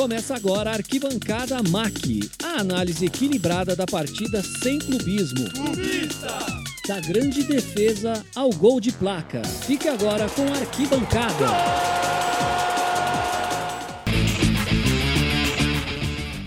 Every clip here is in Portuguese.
Começa agora a Arquibancada MAC, a análise equilibrada da partida sem clubismo. Clubista! Da grande defesa ao gol de placa. Fique agora com a Arquibancada.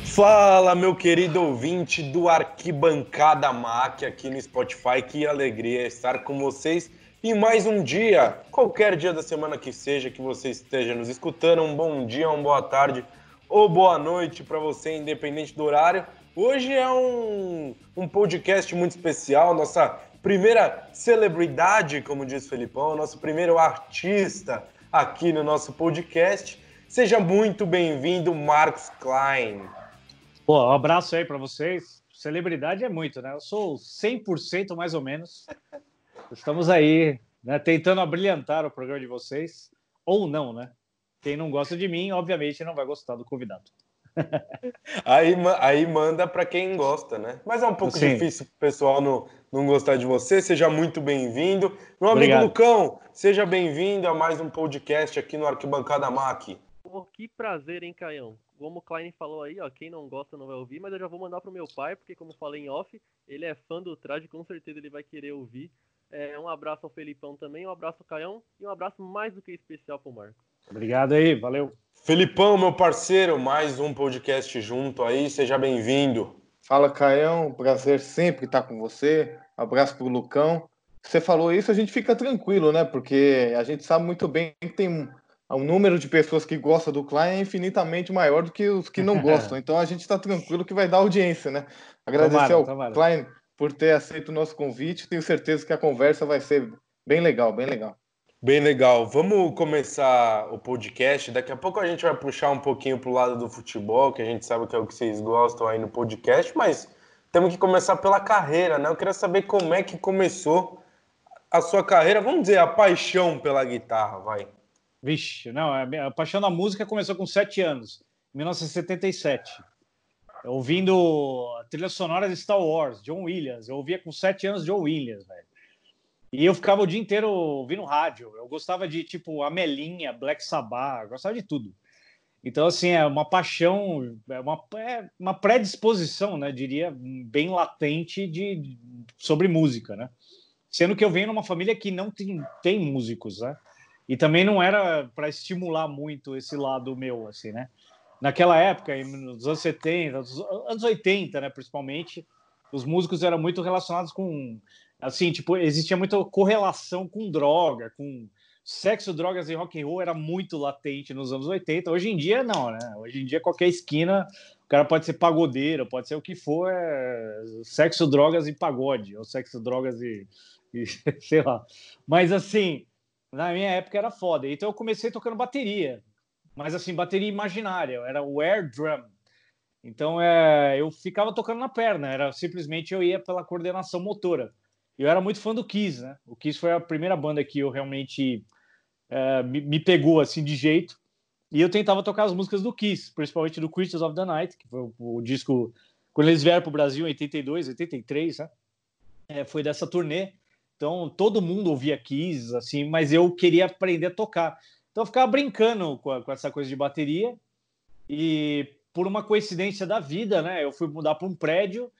Fala, meu querido ouvinte do Arquibancada MAC aqui no Spotify. Que alegria estar com vocês em mais um dia, qualquer dia da semana que seja que você esteja nos escutando. Um bom dia, uma boa tarde ou boa noite para você, independente do horário. Hoje é um, um podcast muito especial, nossa primeira celebridade, como diz o Felipão, nosso primeiro artista aqui no nosso podcast. Seja muito bem-vindo, Marcos Klein. Pô, um abraço aí para vocês. Celebridade é muito, né? Eu sou 100% mais ou menos. Estamos aí, né, tentando abrilhantar o programa de vocês. Ou não, né? Quem não gosta de mim, obviamente, não vai gostar do convidado. aí, aí manda para quem gosta, né? Mas é um pouco Sim. difícil o pessoal não, não gostar de você. Seja muito bem-vindo. Meu amigo Obrigado. Lucão, seja bem-vindo a mais um podcast aqui no Arquibancada MAC. Pô, que prazer, hein, Caião? como o Klein falou aí, ó, quem não gosta não vai ouvir, mas eu já vou mandar pro meu pai, porque como falei em off, ele é fã do traje, com certeza ele vai querer ouvir. É, um abraço ao Felipão também, um abraço ao Caião e um abraço mais do que especial pro Marco. Obrigado aí, valeu. Felipão, meu parceiro, mais um podcast junto aí, seja bem-vindo. Fala, Caião, prazer sempre estar com você. Abraço pro Lucão. Você falou isso, a gente fica tranquilo, né? Porque a gente sabe muito bem que tem o número de pessoas que gostam do Klein é infinitamente maior do que os que não gostam. Então a gente está tranquilo que vai dar audiência, né? Agradecer tomara, ao tomara. Klein por ter aceito o nosso convite. Tenho certeza que a conversa vai ser bem legal, bem legal. Bem legal. Vamos começar o podcast. Daqui a pouco a gente vai puxar um pouquinho para o lado do futebol, que a gente sabe que é o que vocês gostam aí no podcast, mas temos que começar pela carreira, né? Eu queria saber como é que começou a sua carreira, vamos dizer, a paixão pela guitarra, vai. Vixe, não, a paixão da música começou com sete anos, em 1977. Ouvindo a trilha sonora de Star Wars, John Williams. Eu ouvia com sete anos John Williams, velho. E eu ficava o dia inteiro ouvindo rádio. Eu gostava de, tipo, Amelinha, Black Sabbath, gostava de tudo. Então, assim, é uma paixão, é uma, é uma predisposição, né, diria, bem latente de, sobre música, né? Sendo que eu venho numa família que não tem, tem músicos, né? E também não era para estimular muito esse lado meu, assim, né? Naquela época, nos anos 70, anos 80, né, principalmente, os músicos eram muito relacionados com, assim, tipo, existia muita correlação com droga, com sexo, drogas e rock and roll era muito latente nos anos 80. Hoje em dia, não, né? Hoje em dia, qualquer esquina, o cara pode ser pagodeiro, pode ser o que for, é sexo, drogas e pagode, ou sexo, drogas e, e sei lá. Mas, assim, na minha época era foda. Então eu comecei tocando bateria, mas assim, bateria imaginária, era o air drum. Então é, eu ficava tocando na perna, era simplesmente eu ia pela coordenação motora. Eu era muito fã do Kiss, né? O Kiss foi a primeira banda que eu realmente é, me, me, pegou assim de jeito. E eu tentava tocar as músicas do Kiss, principalmente do Creatures of the Night, que foi o, o disco quando eles vieram para o Brasil em 82, 83, né? É, foi dessa turnê. Então todo mundo ouvia Kiss, assim, mas eu queria aprender a tocar. Então eu ficava brincando com, a, com essa coisa de bateria e por uma coincidência da vida, né? Eu fui mudar para um prédio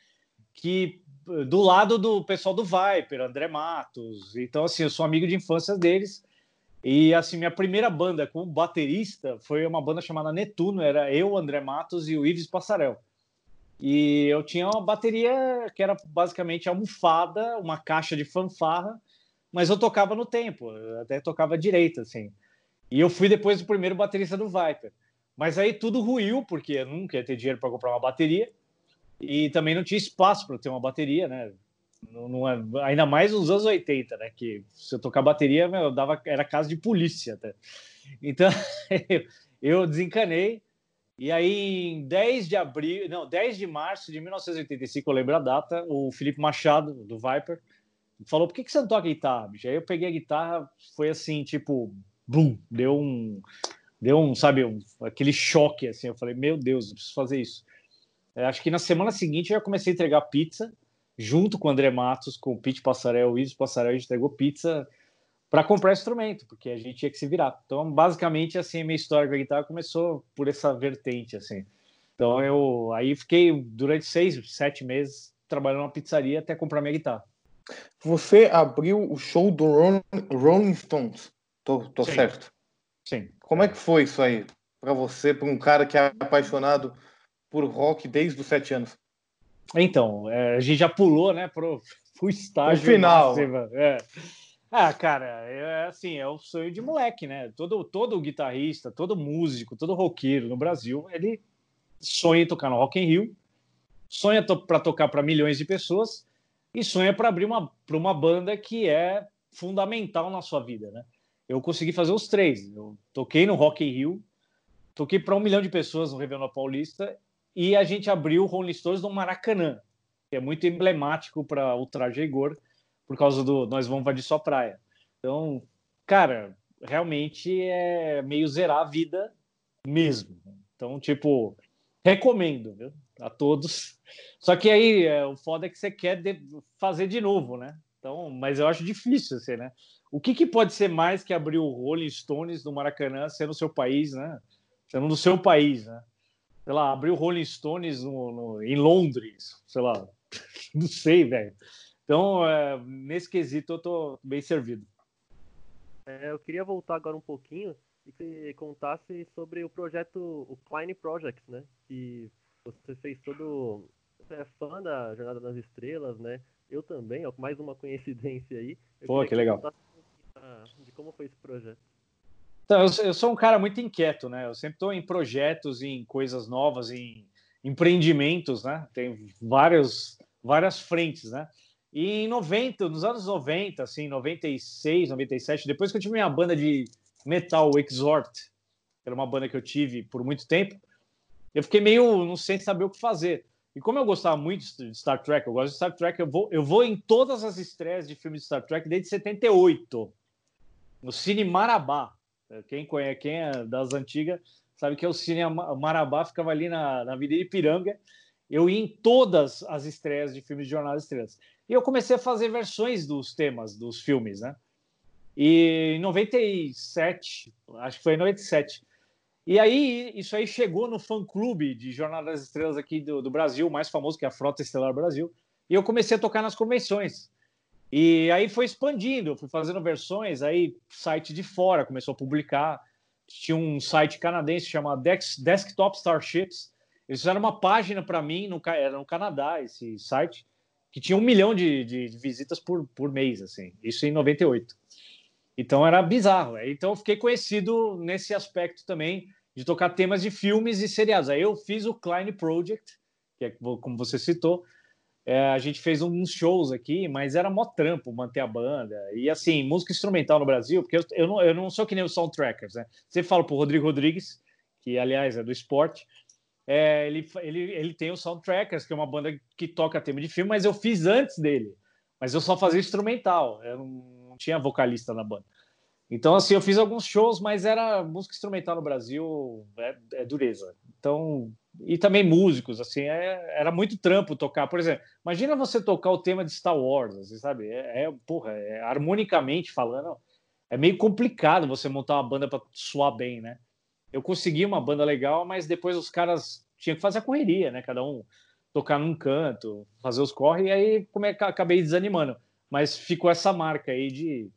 que do lado do pessoal do Viper, André Matos. Então assim, eu sou amigo de infância deles. E assim, minha primeira banda como baterista foi uma banda chamada Netuno, era eu, André Matos e o Ives Passarel. E eu tinha uma bateria que era basicamente almofada, uma caixa de fanfarra, mas eu tocava no tempo, até tocava direito, assim. E eu fui depois o primeiro baterista do Viper. Mas aí tudo ruiu, porque eu nunca ia ter dinheiro para comprar uma bateria. E também não tinha espaço para ter uma bateria, né? Não, não, é, ainda mais nos anos 80, né? Que se eu tocar bateria, meu, eu dava, era casa de polícia até. Então eu desencanei e aí, em 10 de abril, não, 10 de março de 1985, eu lembro a data, o Felipe Machado, do Viper, falou: por que, que você não toca guitarra, bicho? Aí eu peguei a guitarra, foi assim, tipo, bum, deu um, deu um, sabe, um, aquele choque, assim. Eu falei: meu Deus, eu preciso fazer isso. É, acho que na semana seguinte eu já comecei a entregar pizza, junto com o André Matos, com o Pete Passarel, o Isis Passarel, a gente entregou pizza para comprar instrumento, porque a gente tinha que se virar. Então, basicamente, assim, a minha história com a guitarra começou por essa vertente, assim. Então, eu aí fiquei durante seis, sete meses trabalhando numa pizzaria até comprar minha guitarra. Você abriu o show do Rolling Stones, tô, tô Sim. certo? Sim. Como é que foi isso aí para você, para um cara que é apaixonado por rock desde os sete anos? Então, é, a gente já pulou, né, pro, pro estágio O final. máximo, é. Ah, cara, é assim, é o sonho de moleque, né? Todo, todo guitarrista, todo músico, todo roqueiro no Brasil, ele sonha em tocar no Rock in Rio, sonha to para tocar para milhões de pessoas e sonha para abrir uma, para uma banda que é fundamental na sua vida, né? Eu consegui fazer os três. Eu toquei no Rock in Rio, toquei para um milhão de pessoas no Réveillon Paulista e a gente abriu o Rolling Stones no Maracanã, que é muito emblemático para o Traje Igor, por causa do Nós Vamos Invadir Sua Praia. Então, cara, realmente é meio zerar a vida mesmo. Então, tipo, recomendo viu? a todos. Só que aí é, o foda é que você quer de, fazer de novo, né? Então, mas eu acho difícil, assim, né? O que, que pode ser mais que abrir o Rolling Stones no Maracanã sendo o seu país, né? Sendo no seu país, né? Sei lá, abrir o Rolling Stones no, no, em Londres, sei lá. Não sei, velho. Então, é, nesse quesito, eu tô bem servido. É, eu queria voltar agora um pouquinho e que contasse sobre o projeto, o Klein Project, né? Que você fez todo. Você é fã da Jornada nas Estrelas, né? Eu também, ó, mais uma coincidência aí. Eu Pô, queria que legal. contasse De como foi esse projeto? Então, eu, eu sou um cara muito inquieto, né? Eu sempre estou em projetos, em coisas novas, em empreendimentos, né? Tem vários, várias frentes, né? E em 90, nos anos 90, assim, 96, 97, depois que eu tive minha banda de metal, o Exhort, que era uma banda que eu tive por muito tempo, eu fiquei meio não sei saber o que fazer. E como eu gostava muito de Star Trek, eu gosto de Star Trek, eu vou, eu vou em todas as estreias de filmes de Star Trek desde 78, no Cine Marabá. Quem conhece, quem é das antigas, sabe que é o Cine Marabá, ficava ali na, na Avenida Ipiranga. Eu ia em todas as estreias de filmes de Jornada das Estrelas. E eu comecei a fazer versões dos temas dos filmes, né? E em 97, acho que foi em 97. E aí, isso aí chegou no fã-clube de Jornada das Estrelas aqui do, do, Brasil, mais famoso, que é a Frota Estelar Brasil. E eu comecei a tocar nas convenções. E aí foi expandindo, fui fazendo versões, aí site de fora começou a publicar. Tinha um site canadense chamado Desktop Starships. Eles fizeram uma página para mim, no, era no Canadá, esse site, que tinha um milhão de, de, de visitas por, por mês, assim. Isso em 98. Então era bizarro. Então eu fiquei conhecido nesse aspecto também de tocar temas de filmes e seriados. Aí eu fiz o Klein Project, que é como você citou. É, a gente fez uns shows aqui, mas era mó trampo manter a banda. E assim, música instrumental no Brasil, porque eu, eu, não, eu não sou que nem os soundtrackers, né? Você fala pro Rodrigo Rodrigues, que aliás é do esporte, é, ele, ele, ele tem o Soundtrackers, que é uma banda que toca tema de filme, mas eu fiz antes dele. Mas eu só fazia instrumental, eu não, não tinha vocalista na banda. Então, assim, eu fiz alguns shows, mas era música instrumental no Brasil, é, é dureza. Então, e também músicos, assim, é, era muito trampo tocar. Por exemplo, imagina você tocar o tema de Star Wars, assim, sabe? É, é porra, é, harmonicamente falando, é meio complicado você montar uma banda para soar bem, né? Eu consegui uma banda legal, mas depois os caras tinham que fazer a correria, né? Cada um tocar num canto, fazer os corre, e aí como é que acabei desanimando. Mas ficou essa marca aí de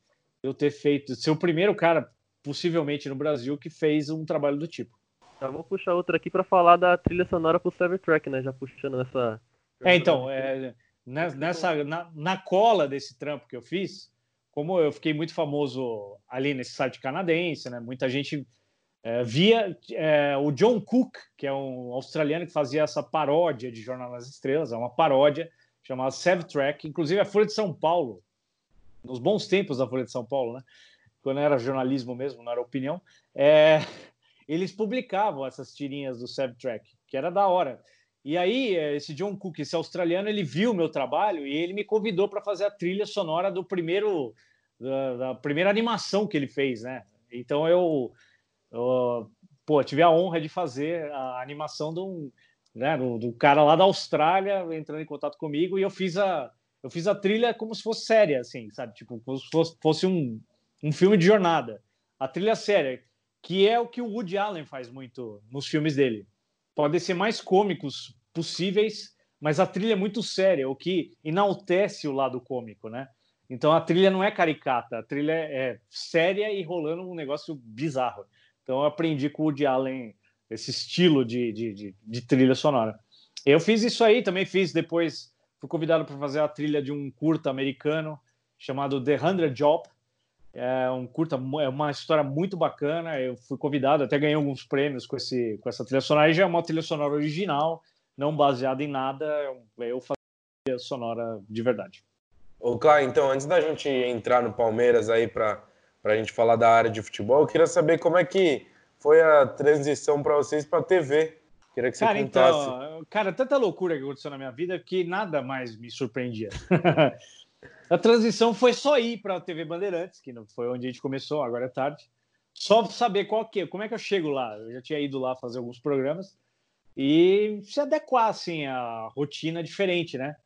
eu ter feito, ser o primeiro cara, possivelmente no Brasil, que fez um trabalho do tipo. Já vou puxar outra aqui para falar da trilha sonora pro Track, né? Já puxando essa. É, então, é, nessa, na, na cola desse trampo que eu fiz, como eu fiquei muito famoso ali nesse site canadense, né? Muita gente é, via é, o John Cook, que é um australiano que fazia essa paródia de Jornal nas Estrelas, é uma paródia chamada Sev Track, inclusive a Folha de São Paulo, nos bons tempos da Folha de São Paulo, né? Quando era jornalismo mesmo, não era opinião, é, eles publicavam essas tirinhas do Sev Track, que era da hora. E aí, esse John Cook, esse australiano, ele viu meu trabalho e ele me convidou para fazer a trilha sonora do primeiro da, da, primeira animação que ele fez, né? Então eu, eu pô, tive a honra de fazer a animação do, né, do, do, cara lá da Austrália entrando em contato comigo e eu fiz a eu fiz a trilha como se fosse séria, assim, sabe? Tipo, como se fosse, fosse um, um filme de jornada. A trilha séria, que é o que o Woody Allen faz muito nos filmes dele. Podem ser mais cômicos possíveis, mas a trilha é muito séria, o que enaltece o lado cômico, né? Então a trilha não é caricata, a trilha é séria e rolando um negócio bizarro. Então eu aprendi com o Woody Allen esse estilo de, de, de, de trilha sonora. Eu fiz isso aí, também fiz depois, fui convidado para fazer a trilha de um curta americano chamado The Hundred Job. É um curta, é uma história muito bacana. Eu fui convidado, até ganhei alguns prêmios com, esse, com essa trilha sonora. E já é uma trilha sonora original, não baseada em nada. Eu faço trilha sonora de verdade. Ô, Cláudio, então, antes da gente entrar no Palmeiras aí para a gente falar da área de futebol, eu queria saber como é que foi a transição para vocês para a TV. Queria que você cara, contasse. Então, cara, tanta loucura que aconteceu na minha vida que nada mais me surpreendia. a transição foi só ir para a TV Bandeirantes, que não foi onde a gente começou, agora é tarde. Só saber qual que, como é que eu chego lá. Eu já tinha ido lá fazer alguns programas e se adequar assim a rotina diferente, né?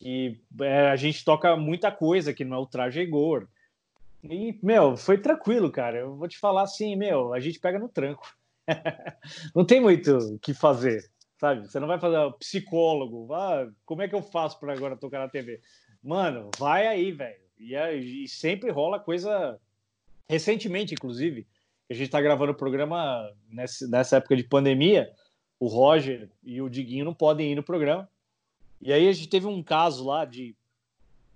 E é, a gente toca muita coisa que não é o traje rigor. E, meu, foi tranquilo, cara. Eu vou te falar assim, meu, a gente pega no tranco. não tem muito o que fazer, sabe? Você não vai fazer psicólogo. Ah, como é que eu faço para agora tocar na TV? Mano, vai aí, velho. E, e, sempre rola coisa. Recentemente, inclusive, a gente está gravando o programa nessa, nessa época de pandemia. O Roger e o Diguinho não podem ir no programa. E aí a gente teve um caso lá de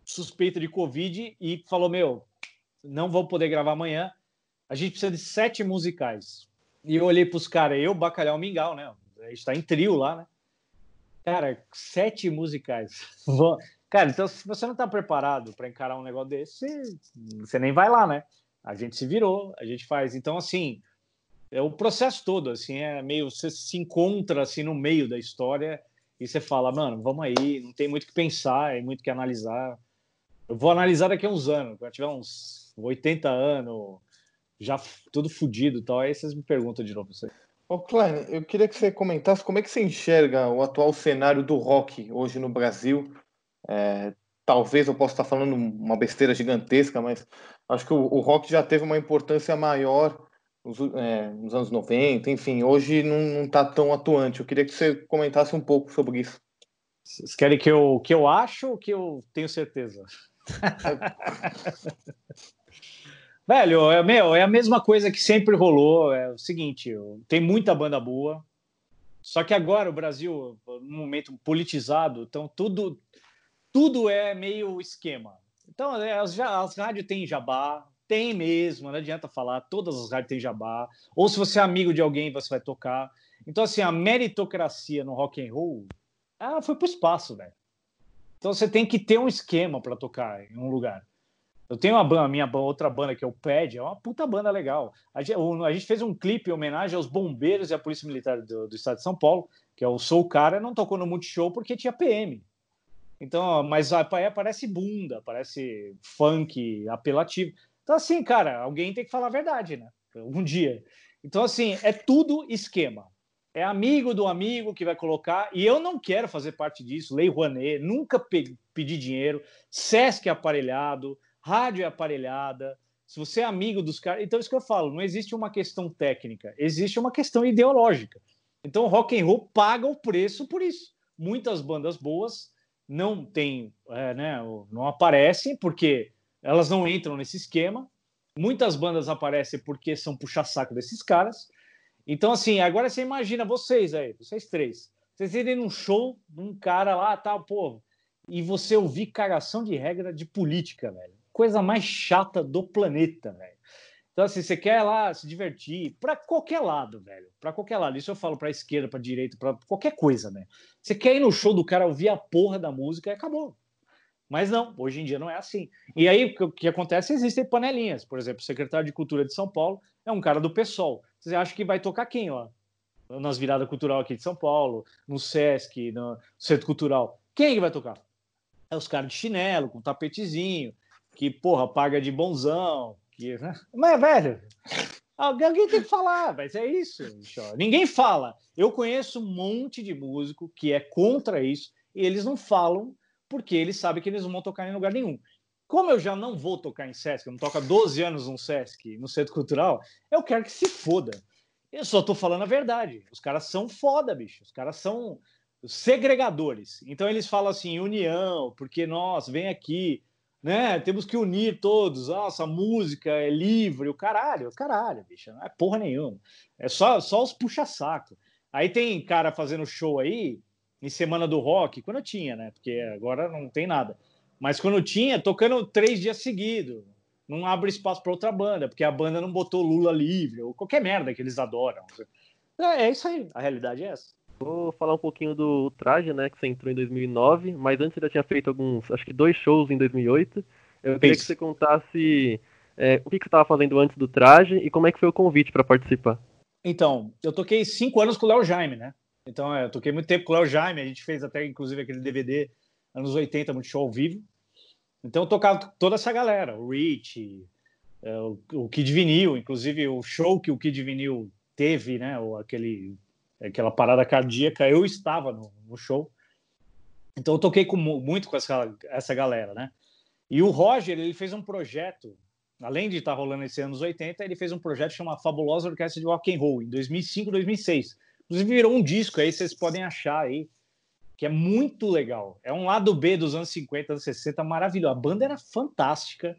suspeita de Covid e falou: Meu, não vou poder gravar amanhã. A gente precisa de sete musicais. E eu olhei para os caras, eu, Bacalhau Mingau, né? A gente está em trio lá, né? Cara, sete musicais. Cara, então se você não está preparado para encarar um negócio desse, você nem vai lá, né? A gente se virou, a gente faz. Então, assim, é o processo todo, assim, é meio. Você se encontra assim no meio da história e você fala, mano, vamos aí, não tem muito que pensar, é muito que analisar. Eu vou analisar daqui a uns anos, quando tiver uns 80 anos, já tudo fodido e tal, aí vocês me perguntam de novo. Ô, Klein, eu queria que você comentasse como é que você enxerga o atual cenário do rock hoje no Brasil. É, talvez eu possa estar falando uma besteira gigantesca, mas acho que o, o rock já teve uma importância maior nos, é, nos anos 90, enfim, hoje não está tão atuante. Eu queria que você comentasse um pouco sobre isso. Vocês querem que eu, que eu acho ou que eu tenho certeza? Velho, é, meu, é a mesma coisa que sempre rolou. É o seguinte, tem muita banda boa, só que agora o Brasil, num momento politizado, então tudo, tudo é meio esquema. Então, é, as, as rádios têm jabá, tem mesmo, não adianta falar, todas as rádios têm jabá. Ou se você é amigo de alguém, você vai tocar. Então, assim, a meritocracia no rock and roll ela foi pro espaço, velho. Então você tem que ter um esquema para tocar em um lugar. Eu tenho uma banda, minha outra banda que é o PED, é uma puta banda legal. A gente, a gente fez um clipe em homenagem aos bombeiros e à Polícia Militar do, do Estado de São Paulo, que é o Sou Cara, não tocou no Multishow porque tinha PM. Então, mas é, parece bunda, parece funk apelativo. Então, assim, cara, alguém tem que falar a verdade, né? Um dia. Então, assim, é tudo esquema. É amigo do amigo que vai colocar, e eu não quero fazer parte disso. Lei Rouanet, nunca pe pedi dinheiro. Sesc é aparelhado, rádio é aparelhada. Se você é amigo dos caras. Então, é isso que eu falo, não existe uma questão técnica, existe uma questão ideológica. Então, rock and roll paga o preço por isso. Muitas bandas boas não têm, é, né, não aparecem porque elas não entram nesse esquema. Muitas bandas aparecem porque são puxa-saco desses caras. Então, assim, agora você imagina vocês aí, vocês três, vocês irem num show de um cara lá, tal, tá, pô, e você ouvir cagação de regra de política, velho. Coisa mais chata do planeta, velho. Então, assim, você quer lá se divertir para qualquer lado, velho. Para qualquer lado. Isso eu falo para esquerda, para direita, para qualquer coisa, né? Você quer ir no show do cara ouvir a porra da música e acabou. Mas não, hoje em dia não é assim. E aí o que acontece? Existem panelinhas. Por exemplo, o secretário de Cultura de São Paulo é um cara do PSOL. Você acha que vai tocar quem lá? Nas viradas cultural aqui de São Paulo, no SESC, no Centro Cultural. Quem é que vai tocar? É os caras de chinelo, com tapetezinho, que, porra, paga de bonzão. Que, né? Mas, velho, alguém tem que falar, mas é isso. Bicho. Ninguém fala. Eu conheço um monte de músico que é contra isso e eles não falam porque eles sabem que eles não vão tocar em lugar nenhum. como eu já não vou tocar em Sesc, eu não toco há 12 anos no Sesc, no Centro Cultural, eu quero que se foda. Eu só tô falando a verdade. Os caras são foda, bicho. Os caras são segregadores. Então eles falam assim, união, porque nós, vem aqui, né? Temos que unir todos. Nossa, a música é livre, o caralho, caralho, bicho. Não é porra nenhuma. É só, só os puxa-saco. Aí tem cara fazendo show aí, em Semana do Rock, quando eu tinha, né? Porque agora não tem nada. Mas quando tinha, tocando três dias seguidos. Não abre espaço para outra banda, porque a banda não botou Lula livre, ou qualquer merda que eles adoram. É, é isso aí, a realidade é essa. Vou falar um pouquinho do Traje, né, que você entrou em 2009, mas antes você já tinha feito alguns, acho que dois shows em 2008. Eu queria que você contasse é, o que, que você estava fazendo antes do Traje e como é que foi o convite para participar. Então, eu toquei cinco anos com o Léo Jaime, né? Então, é, eu toquei muito tempo com o Léo Jaime, a gente fez até, inclusive, aquele DVD anos 80, muito show ao vivo. Então eu tocava toda essa galera, o Rich, é, o, Kid Vinil, inclusive o show que o Kid Vinil teve, né, ou aquele, aquela parada cardíaca, eu estava no, no show. Então eu toquei com, muito com essa, essa galera, né? E o Roger, ele fez um projeto, além de estar rolando esse anos 80, ele fez um projeto chamado Fabulosa Orquestra de Rock and Roll, em 2005, 2006. Inclusive virou um disco aí, vocês podem achar aí que é muito legal. É um lado B dos anos 50, anos 60, maravilhoso. A banda era fantástica.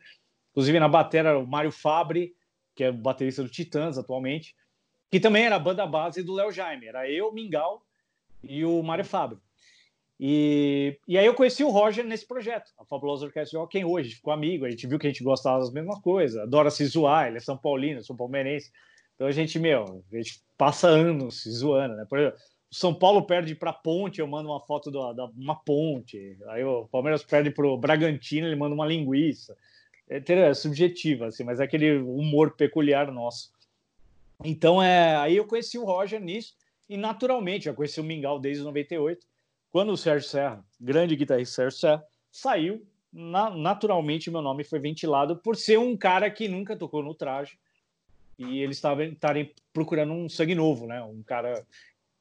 Inclusive na bateria o Mário Fabre, que é o baterista do Titãs atualmente, que também era a banda base do Léo Jaime. Era eu, Mingau e o Mário Fabre. E, e aí eu conheci o Roger nesse projeto, a Fabulosa Orquestra de Rock hoje, ficou amigo, a gente viu que a gente gostava das mesmas coisas, adora se zoar, ele é São Paulino, sou palmeirense. Então a gente, meu, a gente passa anos se zoando, né? Por exemplo, o São Paulo perde para Ponte, eu mando uma foto de uma ponte. Aí o Palmeiras perde para o Bragantino, ele manda uma linguiça. É, é subjetivo, assim, mas é aquele humor peculiar nosso. Então, é, aí eu conheci o Roger nisso, e naturalmente, já conheci o Mingau desde 98. Quando o Sérgio Serra, grande guitarrista Sérgio Serra, saiu, na, naturalmente meu nome foi ventilado por ser um cara que nunca tocou no traje e eles estarem procurando um sangue novo, né? Um cara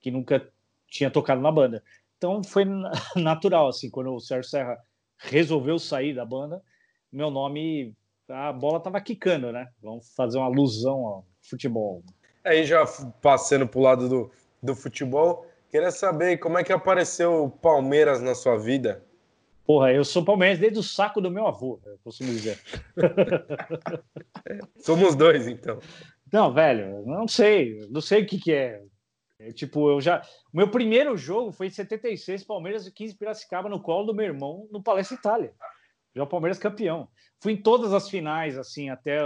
que nunca tinha tocado na banda. Então foi natural, assim, quando o Sérgio Serra resolveu sair da banda, meu nome, a bola tava quicando, né? Vamos fazer uma alusão futebol. Aí já passando pro lado do, do futebol, queria saber como é que apareceu o Palmeiras na sua vida? Porra, eu sou palmeirense desde o saco do meu avô, eu costumo dizer. Somos dois, então. Não, velho, não sei, não sei o que, que é. É, tipo, eu já. O meu primeiro jogo foi em 76, Palmeiras e 15 Piracicaba, no colo do meu irmão, no Palestra Itália. Já o Palmeiras campeão. Fui em todas as finais, assim, até,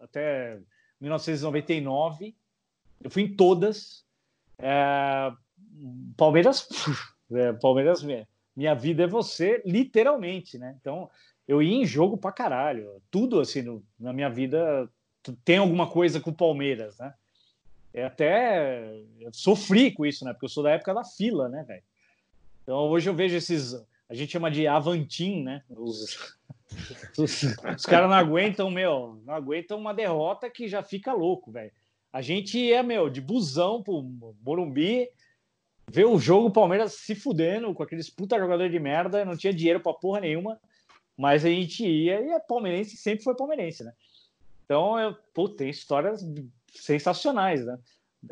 até 1999. Eu fui em todas. É, Palmeiras. É, Palmeiras, minha, minha vida é você, literalmente, né? Então, eu ia em jogo pra caralho. Tudo, assim, no, na minha vida tem alguma coisa com o Palmeiras, né? é até eu sofri com isso, né? Porque eu sou da época da fila, né, velho? Então hoje eu vejo esses, a gente chama de Avantim, né? Os, os, os caras não aguentam, meu, não aguentam uma derrota que já fica louco, velho. A gente é, meu, de busão pro Morumbi, ver o jogo Palmeiras se fudendo com aqueles puta jogador de merda, não tinha dinheiro pra porra nenhuma, mas a gente ia e é palmeirense, sempre foi palmeirense, né? Então, eu, pô, tem histórias sensacionais, né?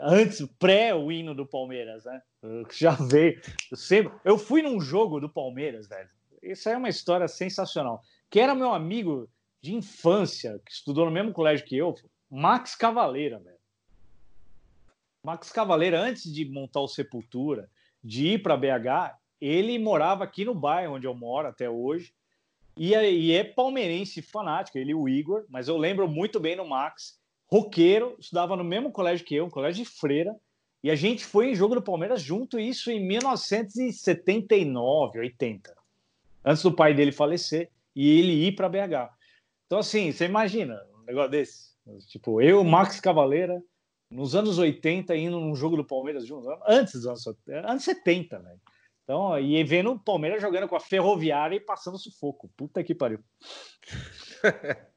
Antes, pré o hino do Palmeiras, né? Já veio. Eu, sempre, eu fui num jogo do Palmeiras, velho. Isso aí é uma história sensacional. Que era meu amigo de infância, que estudou no mesmo colégio que eu, Max Cavaleira, velho. Max Cavaleira, antes de montar o Sepultura, de ir para BH, ele morava aqui no bairro onde eu moro até hoje. E é, e é palmeirense fanático, ele e o Igor, mas eu lembro muito bem no Max roqueiro, estudava no mesmo colégio que eu, um colégio de freira, e a gente foi em jogo do Palmeiras junto, isso em 1979, 80, antes do pai dele falecer e ele ir para BH. Então, assim, você imagina um negócio desse? Tipo, eu, Max Cavaleira, nos anos 80, indo num jogo do Palmeiras junto, antes dos anos, anos 70, velho. Então, e vendo o Palmeiras jogando com a Ferroviária e passando sufoco. Puta que pariu.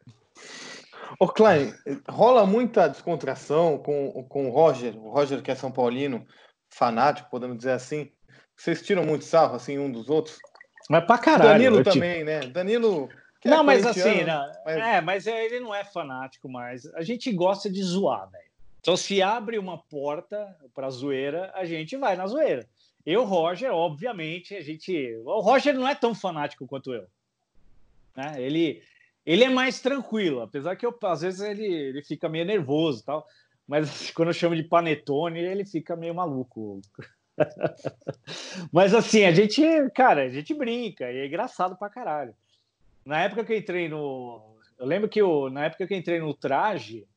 Ô, Klein, rola muita descontração com, com o Roger, o Roger que é São Paulino, fanático, podemos dizer assim. Vocês tiram muito sarro, assim, um dos outros? Mas pra caralho. Danilo também, né? Danilo, é não, mas assim, não, mas- é, mas ele não é fanático mais. A gente gosta de zoar, velho. Então, se abre uma porta pra zoeira, a gente vai na zoeira. Eu, Roger, obviamente, a gente. O Roger não é tão fanático quanto eu. Né? Ele, ele é mais tranquilo, apesar que eu, às vezes ele, ele fica meio nervoso tal. Mas quando eu chamo de panetone, ele fica meio maluco. Mas assim, a gente, cara, a gente brinca e é engraçado pra caralho. Na época que eu entrei no. Eu lembro que eu, na época que eu entrei no traje,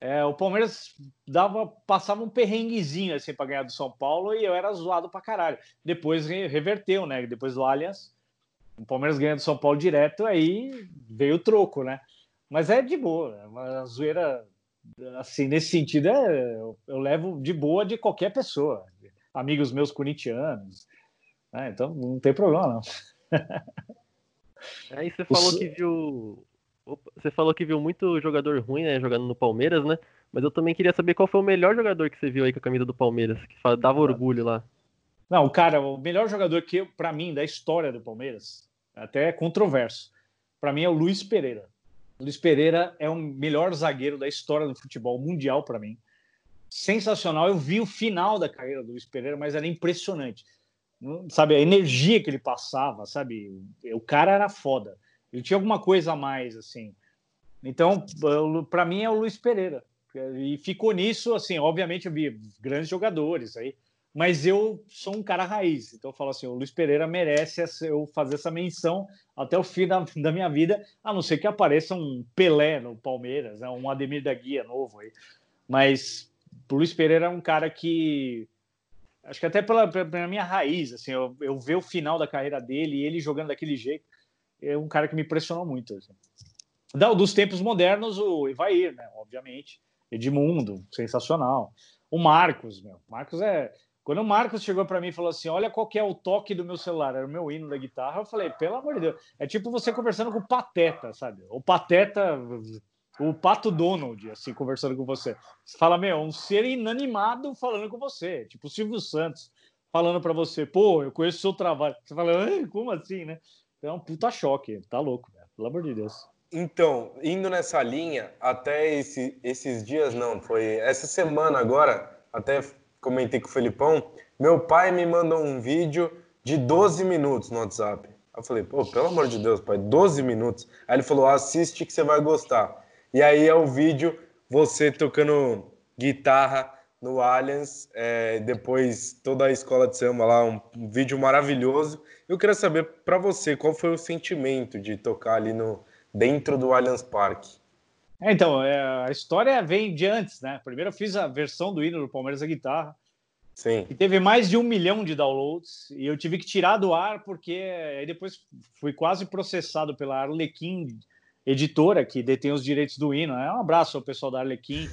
é, o Palmeiras dava, passava um perrenguezinho assim para ganhar do São Paulo e eu era zoado pra caralho. Depois re- reverteu, né? Depois do Allianz, o Palmeiras ganha do São Paulo direto, aí veio o troco, né? Mas é de boa, é uma zoeira assim, nesse sentido, é, eu, eu levo de boa de qualquer pessoa. Amigos meus corintianos. né? então não tem problema, não. Aí você O falou su- que viu. Opa, você falou que viu muito jogador ruim, né? Jogando no Palmeiras, né? Mas eu também queria saber qual foi o melhor jogador que você viu aí com a camisa do Palmeiras, que dava orgulho lá. Não, cara, o melhor jogador que, para mim, da história do Palmeiras, até é controverso, para mim é o Luiz Pereira. Luiz Pereira é o melhor zagueiro da história do futebol mundial para mim. Sensacional. Eu vi o final da carreira do Luiz Pereira, mas era impressionante. Sabe, a energia que ele passava, sabe? O cara era foda. Ele tinha alguma coisa a mais, assim. Então, para mim é o Luiz Pereira. E ficou nisso, assim, obviamente eu vi grandes jogadores aí, mas eu sou um cara raiz. Então eu falo assim, o Luiz Pereira merece essa- eu fazer essa menção até o fim da, da minha vida, a não ser que apareça um Pelé no Palmeiras, né? um Ademir da Guia novo aí. Mas o Luiz Pereira é um cara que acho que até pela, pela minha raiz, assim, eu, eu ver o final da carreira dele e ele jogando daquele jeito, é um cara que me impressionou muito. assim. Dos tempos modernos, o Evair, né? Obviamente. Edmundo, sensacional. O Marcos, meu. Marcos é. Quando o Marcos chegou para mim e falou assim: Olha qual que é o toque do meu celular, era o meu hino da guitarra, eu falei: Pelo amor de Deus, é tipo você conversando com o Pateta, sabe? O Pateta, o Pato Donald, assim, conversando com você. Você fala: Meu, um ser inanimado falando com você, tipo o Silvio Santos falando para você: Pô, eu conheço o seu trabalho. Você fala: "Ai, Como assim, né? Então é um puta choque, tá louco, pelo amor de Deus. Então, indo nessa linha, até esse- esses dias, não, foi essa semana agora, até comentei com o Felipão, meu pai me mandou um vídeo de 12 minutos no WhatsApp. Eu falei, pô, pelo amor de Deus, pai, 12 minutos. Aí ele falou, assiste que você vai gostar. E aí é o vídeo, você tocando guitarra no Allianz, é, depois toda a escola de samba lá, um, um vídeo maravilhoso. Eu queria saber para você, qual foi o sentimento de tocar ali no, dentro do Allianz Parque? É, então, é, a história vem de antes, né? Primeiro eu fiz a versão do hino do Palmeiras da guitarra, Sim. que teve mais de um milhão de downloads, e eu tive que tirar do ar, porque aí depois fui quase processado pela Arlequim Editora, que detém os direitos do hino. né? Um abraço ao pessoal da Arlequim,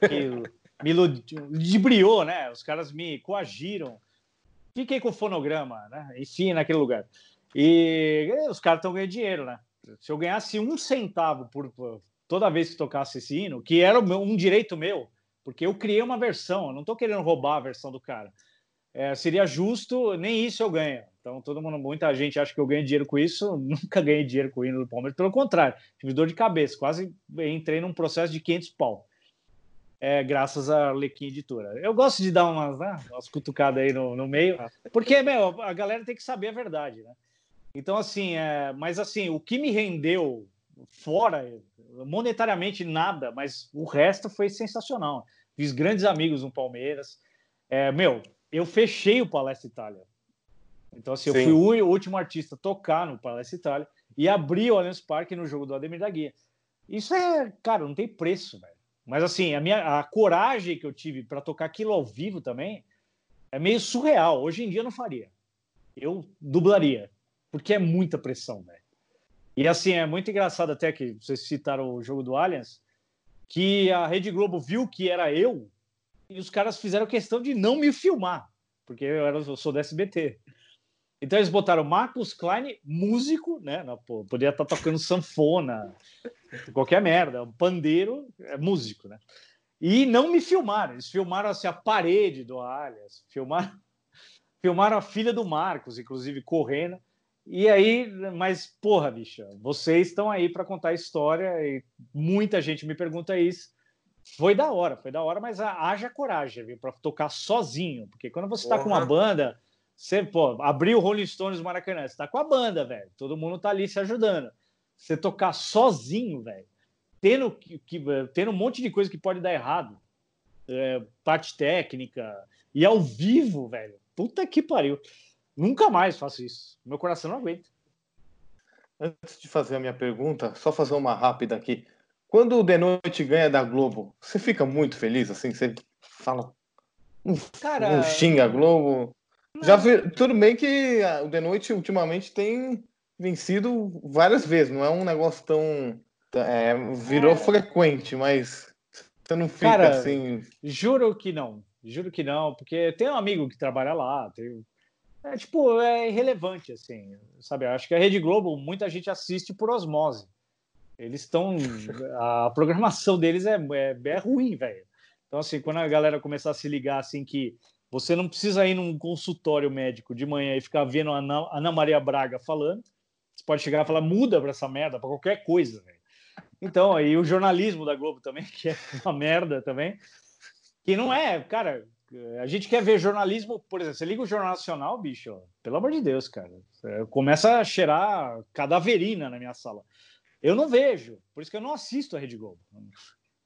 que me ludibriou, né? Os caras me coagiram. Fiquei com o fonograma, né? Enfim, naquele lugar. E os caras estão ganhando dinheiro, né? Se eu ganhasse um centavo por, por toda vez que tocasse esse hino, que era um direito meu, porque eu criei uma versão, eu não estou querendo roubar a versão do cara. É, seria justo, nem isso eu ganho. Então, todo mundo, muita gente acha que eu ganho dinheiro com isso, nunca ganhei dinheiro com o hino do Palmeiras, pelo contrário, tive dor de cabeça, quase entrei num processo de 500 pau. É, graças à Arlequim Editora. Eu gosto de dar umas, né, umas cutucadas aí no, no meio, porque, meu, a galera tem que saber a verdade, né? Então, assim, é, mas assim, o que me rendeu fora, monetariamente nada, mas o resto foi sensacional. Fiz grandes amigos no Palmeiras. É, meu, eu fechei o Palestra Itália. Então, assim, eu Sim. fui o ú- o último artista a tocar no Palestra Itália e abri o Allianz Parque no jogo do Ademir da Guia. Isso é, cara, não tem preço, velho. Mas assim, a minha a coragem que eu tive para tocar aquilo ao vivo também é meio surreal. Hoje em dia eu não faria. Eu dublaria, porque é muita pressão, velho. E assim, é muito engraçado até que vocês citaram o jogo do Allianz, que a Rede Globo viu que era eu e os caras fizeram questão de não me filmar, porque eu, era, eu sou do SBT. Então eles botaram Marcos Klein, músico, né? Pô, poderia estar tocando sanfona, qualquer merda, um pandeiro, é músico, né? E não me filmaram, eles filmaram assim, a parede do Allianz, filmaram, filmaram a filha do Marcos, inclusive correndo, E aí, mas porra, bicha, vocês estão aí para contar a história e muita gente me pergunta isso. Foi da hora, foi da hora, mas haja coragem, viu, para tocar sozinho, porque quando você está com uma banda, você, pô, abriu o Rolling Stones Maracanã, você tá com a banda, velho, todo mundo tá ali se ajudando. Você tocar sozinho, velho, tendo, que, tendo um monte de coisa que pode dar errado, é, parte técnica, e ao vivo, velho, puta que pariu. Nunca mais faço isso. Meu coração não aguenta. Antes de fazer a minha pergunta, só fazer uma rápida aqui. Quando o The Noite ganha da Globo, você fica muito feliz, assim? Você fala. Cara. Não xinga a Globo. Não. Já vi, tudo bem que o The Noite ultimamente tem vencido várias vezes, não é um negócio tão. É, virou é. frequente, mas você não fica Cara, assim. Juro que não. Juro que não, porque tem um amigo que trabalha lá, tem é tipo, é irrelevante, assim, sabe? Eu acho que a Rede Globo, muita gente assiste por osmose. Eles estão. A programação deles é, é, é ruim, velho. Então, assim, quando a galera começar a se ligar, assim, que você não precisa ir num consultório médico de manhã e ficar vendo a Ana, Ana Maria Braga falando, você pode chegar e falar, muda pra essa merda, pra qualquer coisa, velho. Então, aí o jornalismo da Globo também, que é uma merda também, que não é, cara, a gente quer ver jornalismo, por exemplo, você liga o Jornal Nacional, bicho, pelo amor de Deus, cara. Começa a cheirar cadaverina na minha sala. Eu não vejo, por isso que eu não assisto a Rede Globo.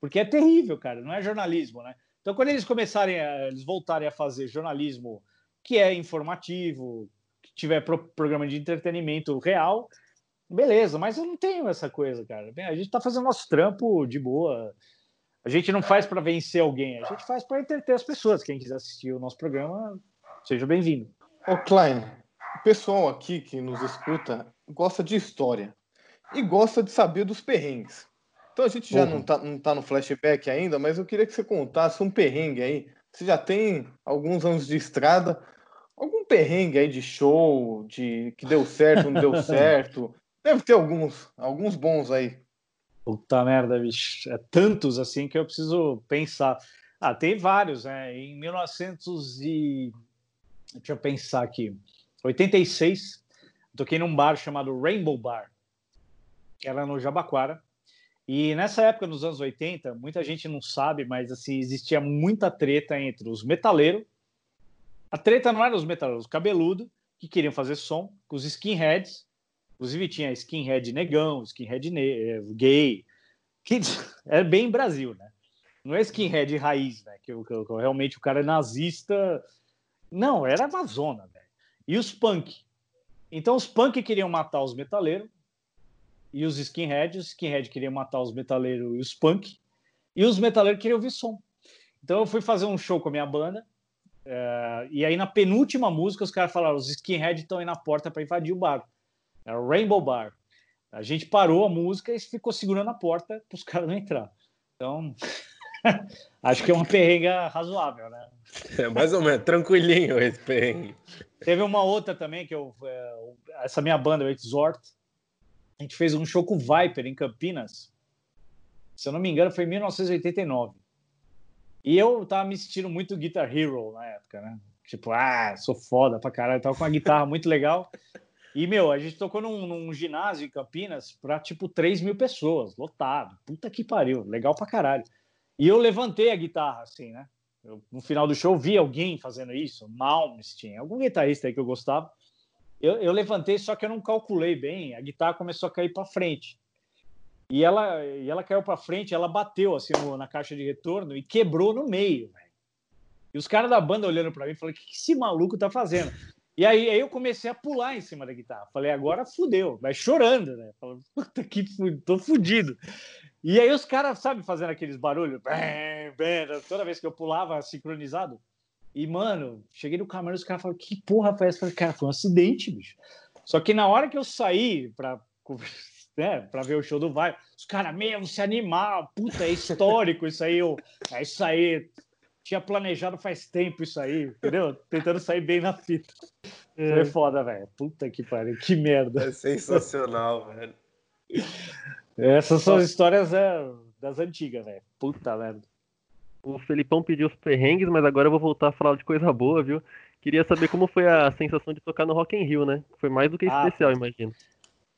Porque é terrível, cara, não é jornalismo, né? Então, quando eles começarem a eles voltarem a fazer jornalismo que é informativo, que tiver pro, programa de entretenimento real, beleza, mas eu não tenho essa coisa, cara. A gente tá fazendo nosso trampo de boa. A gente não faz para vencer alguém, a gente faz para entreter as pessoas. Quem quiser assistir o nosso programa, seja bem-vindo. Ô, Klein, o pessoal aqui que nos escuta gosta de história e gosta de saber dos perrengues. Então a gente já uhum. não, tá, não tá no flashback ainda, mas eu queria que você contasse um perrengue aí. Você já tem alguns anos de estrada, algum perrengue aí de show, de que deu certo, não deu certo. Deve ter alguns, alguns bons aí. Puta merda, bicho. É tantos assim que eu preciso pensar. Ah, tem vários, né? Em 1900 e... Deixa eu pensar aqui. 86, toquei num bar chamado Rainbow Bar, que era no Jabaquara. E nessa época, nos anos 80, muita gente não sabe, mas assim, existia muita treta entre os metaleiros. A treta não era os metaleiros, os cabeludos, que queriam fazer som, com os skinheads, Inclusive tinha skinhead negão, skinhead ne eh, gay, que é bem Brasil, né? Não é skinhead raiz, né? Que, que, que realmente o cara é nazista. Não, era Amazona, velho. E os punk. Então os punk queriam matar os metaleiros e os skinheads, os skinhead queriam matar os metaleiros e os punk, e os metaleiros queriam ouvir som. Então eu fui fazer um show com a minha banda, é, e aí na penúltima música os caras falaram: os skinhead estão aí na porta para invadir o bar. Era o Rainbow Bar. A gente parou a música e ficou segurando a porta para os caras não entrar. Então, acho que é uma perrenga razoável, né? É mais ou menos, tranquilinho esse perrengue. Teve uma outra também, que eu, é, essa minha banda, o Exhort, a gente fez um show com o Viper em Campinas. Se eu não me engano, foi em 1989. E eu tava me sentindo muito Guitar Hero na época, né? Tipo, ah, sou foda pra caralho. Eu tava com uma guitarra muito legal. E, meu, a gente tocou num, num ginásio em Campinas para tipo 3 mil pessoas, lotado. Puta que pariu, legal pra caralho. E eu levantei a guitarra, assim, né? Eu, no final do show vi alguém fazendo isso, Malmsteen, algum guitarrista aí que eu gostava. Eu, eu, levantei, só que eu não calculei bem, a guitarra começou a cair para frente. E ela, e ela caiu para frente, ela bateu assim no, na caixa de retorno e quebrou no meio. Véio. E os caras da banda olhando para mim falaram: o que esse maluco tá fazendo? E aí, aí eu comecei a pular em cima da guitarra. Falei, agora fudeu, vai chorando, né? Falei, puta que tô fudido. E aí os caras, sabe, fazendo aqueles barulhos, bam, bam, toda vez que eu pulava sincronizado. E, mano, cheguei no e os caras falaram, que porra foi essa? Falei, cara, foi um acidente, bicho. Só que na hora que eu saí pra, né, pra ver o show do Vai, os caras, meu, se animar, puta, é histórico isso aí, eu, é isso aí, tinha planejado faz tempo isso aí, entendeu? Tentando sair bem na fita. É. Foi foda, velho. Puta que pariu, que merda. É sensacional, velho. Essas são as histórias é, das antigas, velho. Puta merda. O Felipão pediu os perrengues, mas agora eu vou voltar a falar de coisa boa, viu? Queria saber como foi a sensação de tocar no Rock in Rio, né? Foi mais do que Ah, especial, imagino.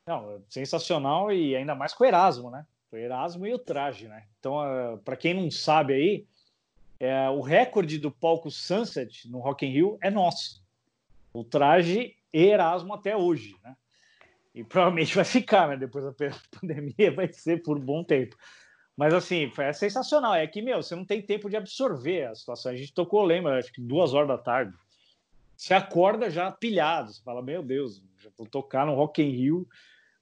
Não, sensacional e ainda mais com o Erasmo, né? O Erasmo e o traje, né? Então, para quem não sabe aí, é, o recorde do palco Sunset no Rock in Rio é nosso. O traje Erasmo até hoje, né? E provavelmente vai ficar, né? Depois da pandemia vai ser por bom tempo. Mas assim, é sensacional. É que, meu, você não tem tempo de absorver a situação. A gente tocou, lembra, acho que duas horas da tarde. Você acorda já pilhado. Você fala, meu Deus, vou tocar no Rock in Rio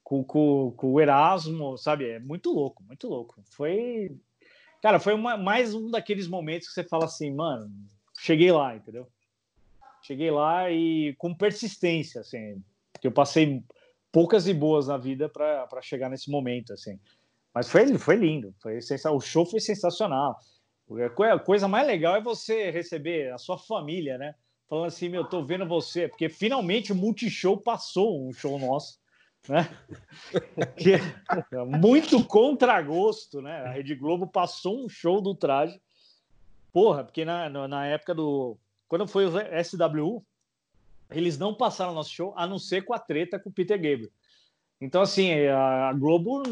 com, com, com o Erasmo, sabe? É muito louco, muito louco. Foi. Cara, foi uma- mais um daqueles momentos que você fala assim, mano, cheguei lá, entendeu? Cheguei lá e com persistência, assim, porque eu passei poucas e boas na vida para chegar nesse momento, assim. Mas foi, foi lindo, foi sensa- o show foi sensacional. Co- a coisa mais legal é você receber a sua família, né? Falando assim, meu, tô vendo você, porque finalmente o Multishow passou um show nosso, né? Que é muito contragosto, né? A Rede Globo passou um show do traje. Porra, porque na, na, época do. Quando foi o SWU, eles não passaram nosso show, a não ser com a treta com o Peter Gabriel. Então, assim, a Globo,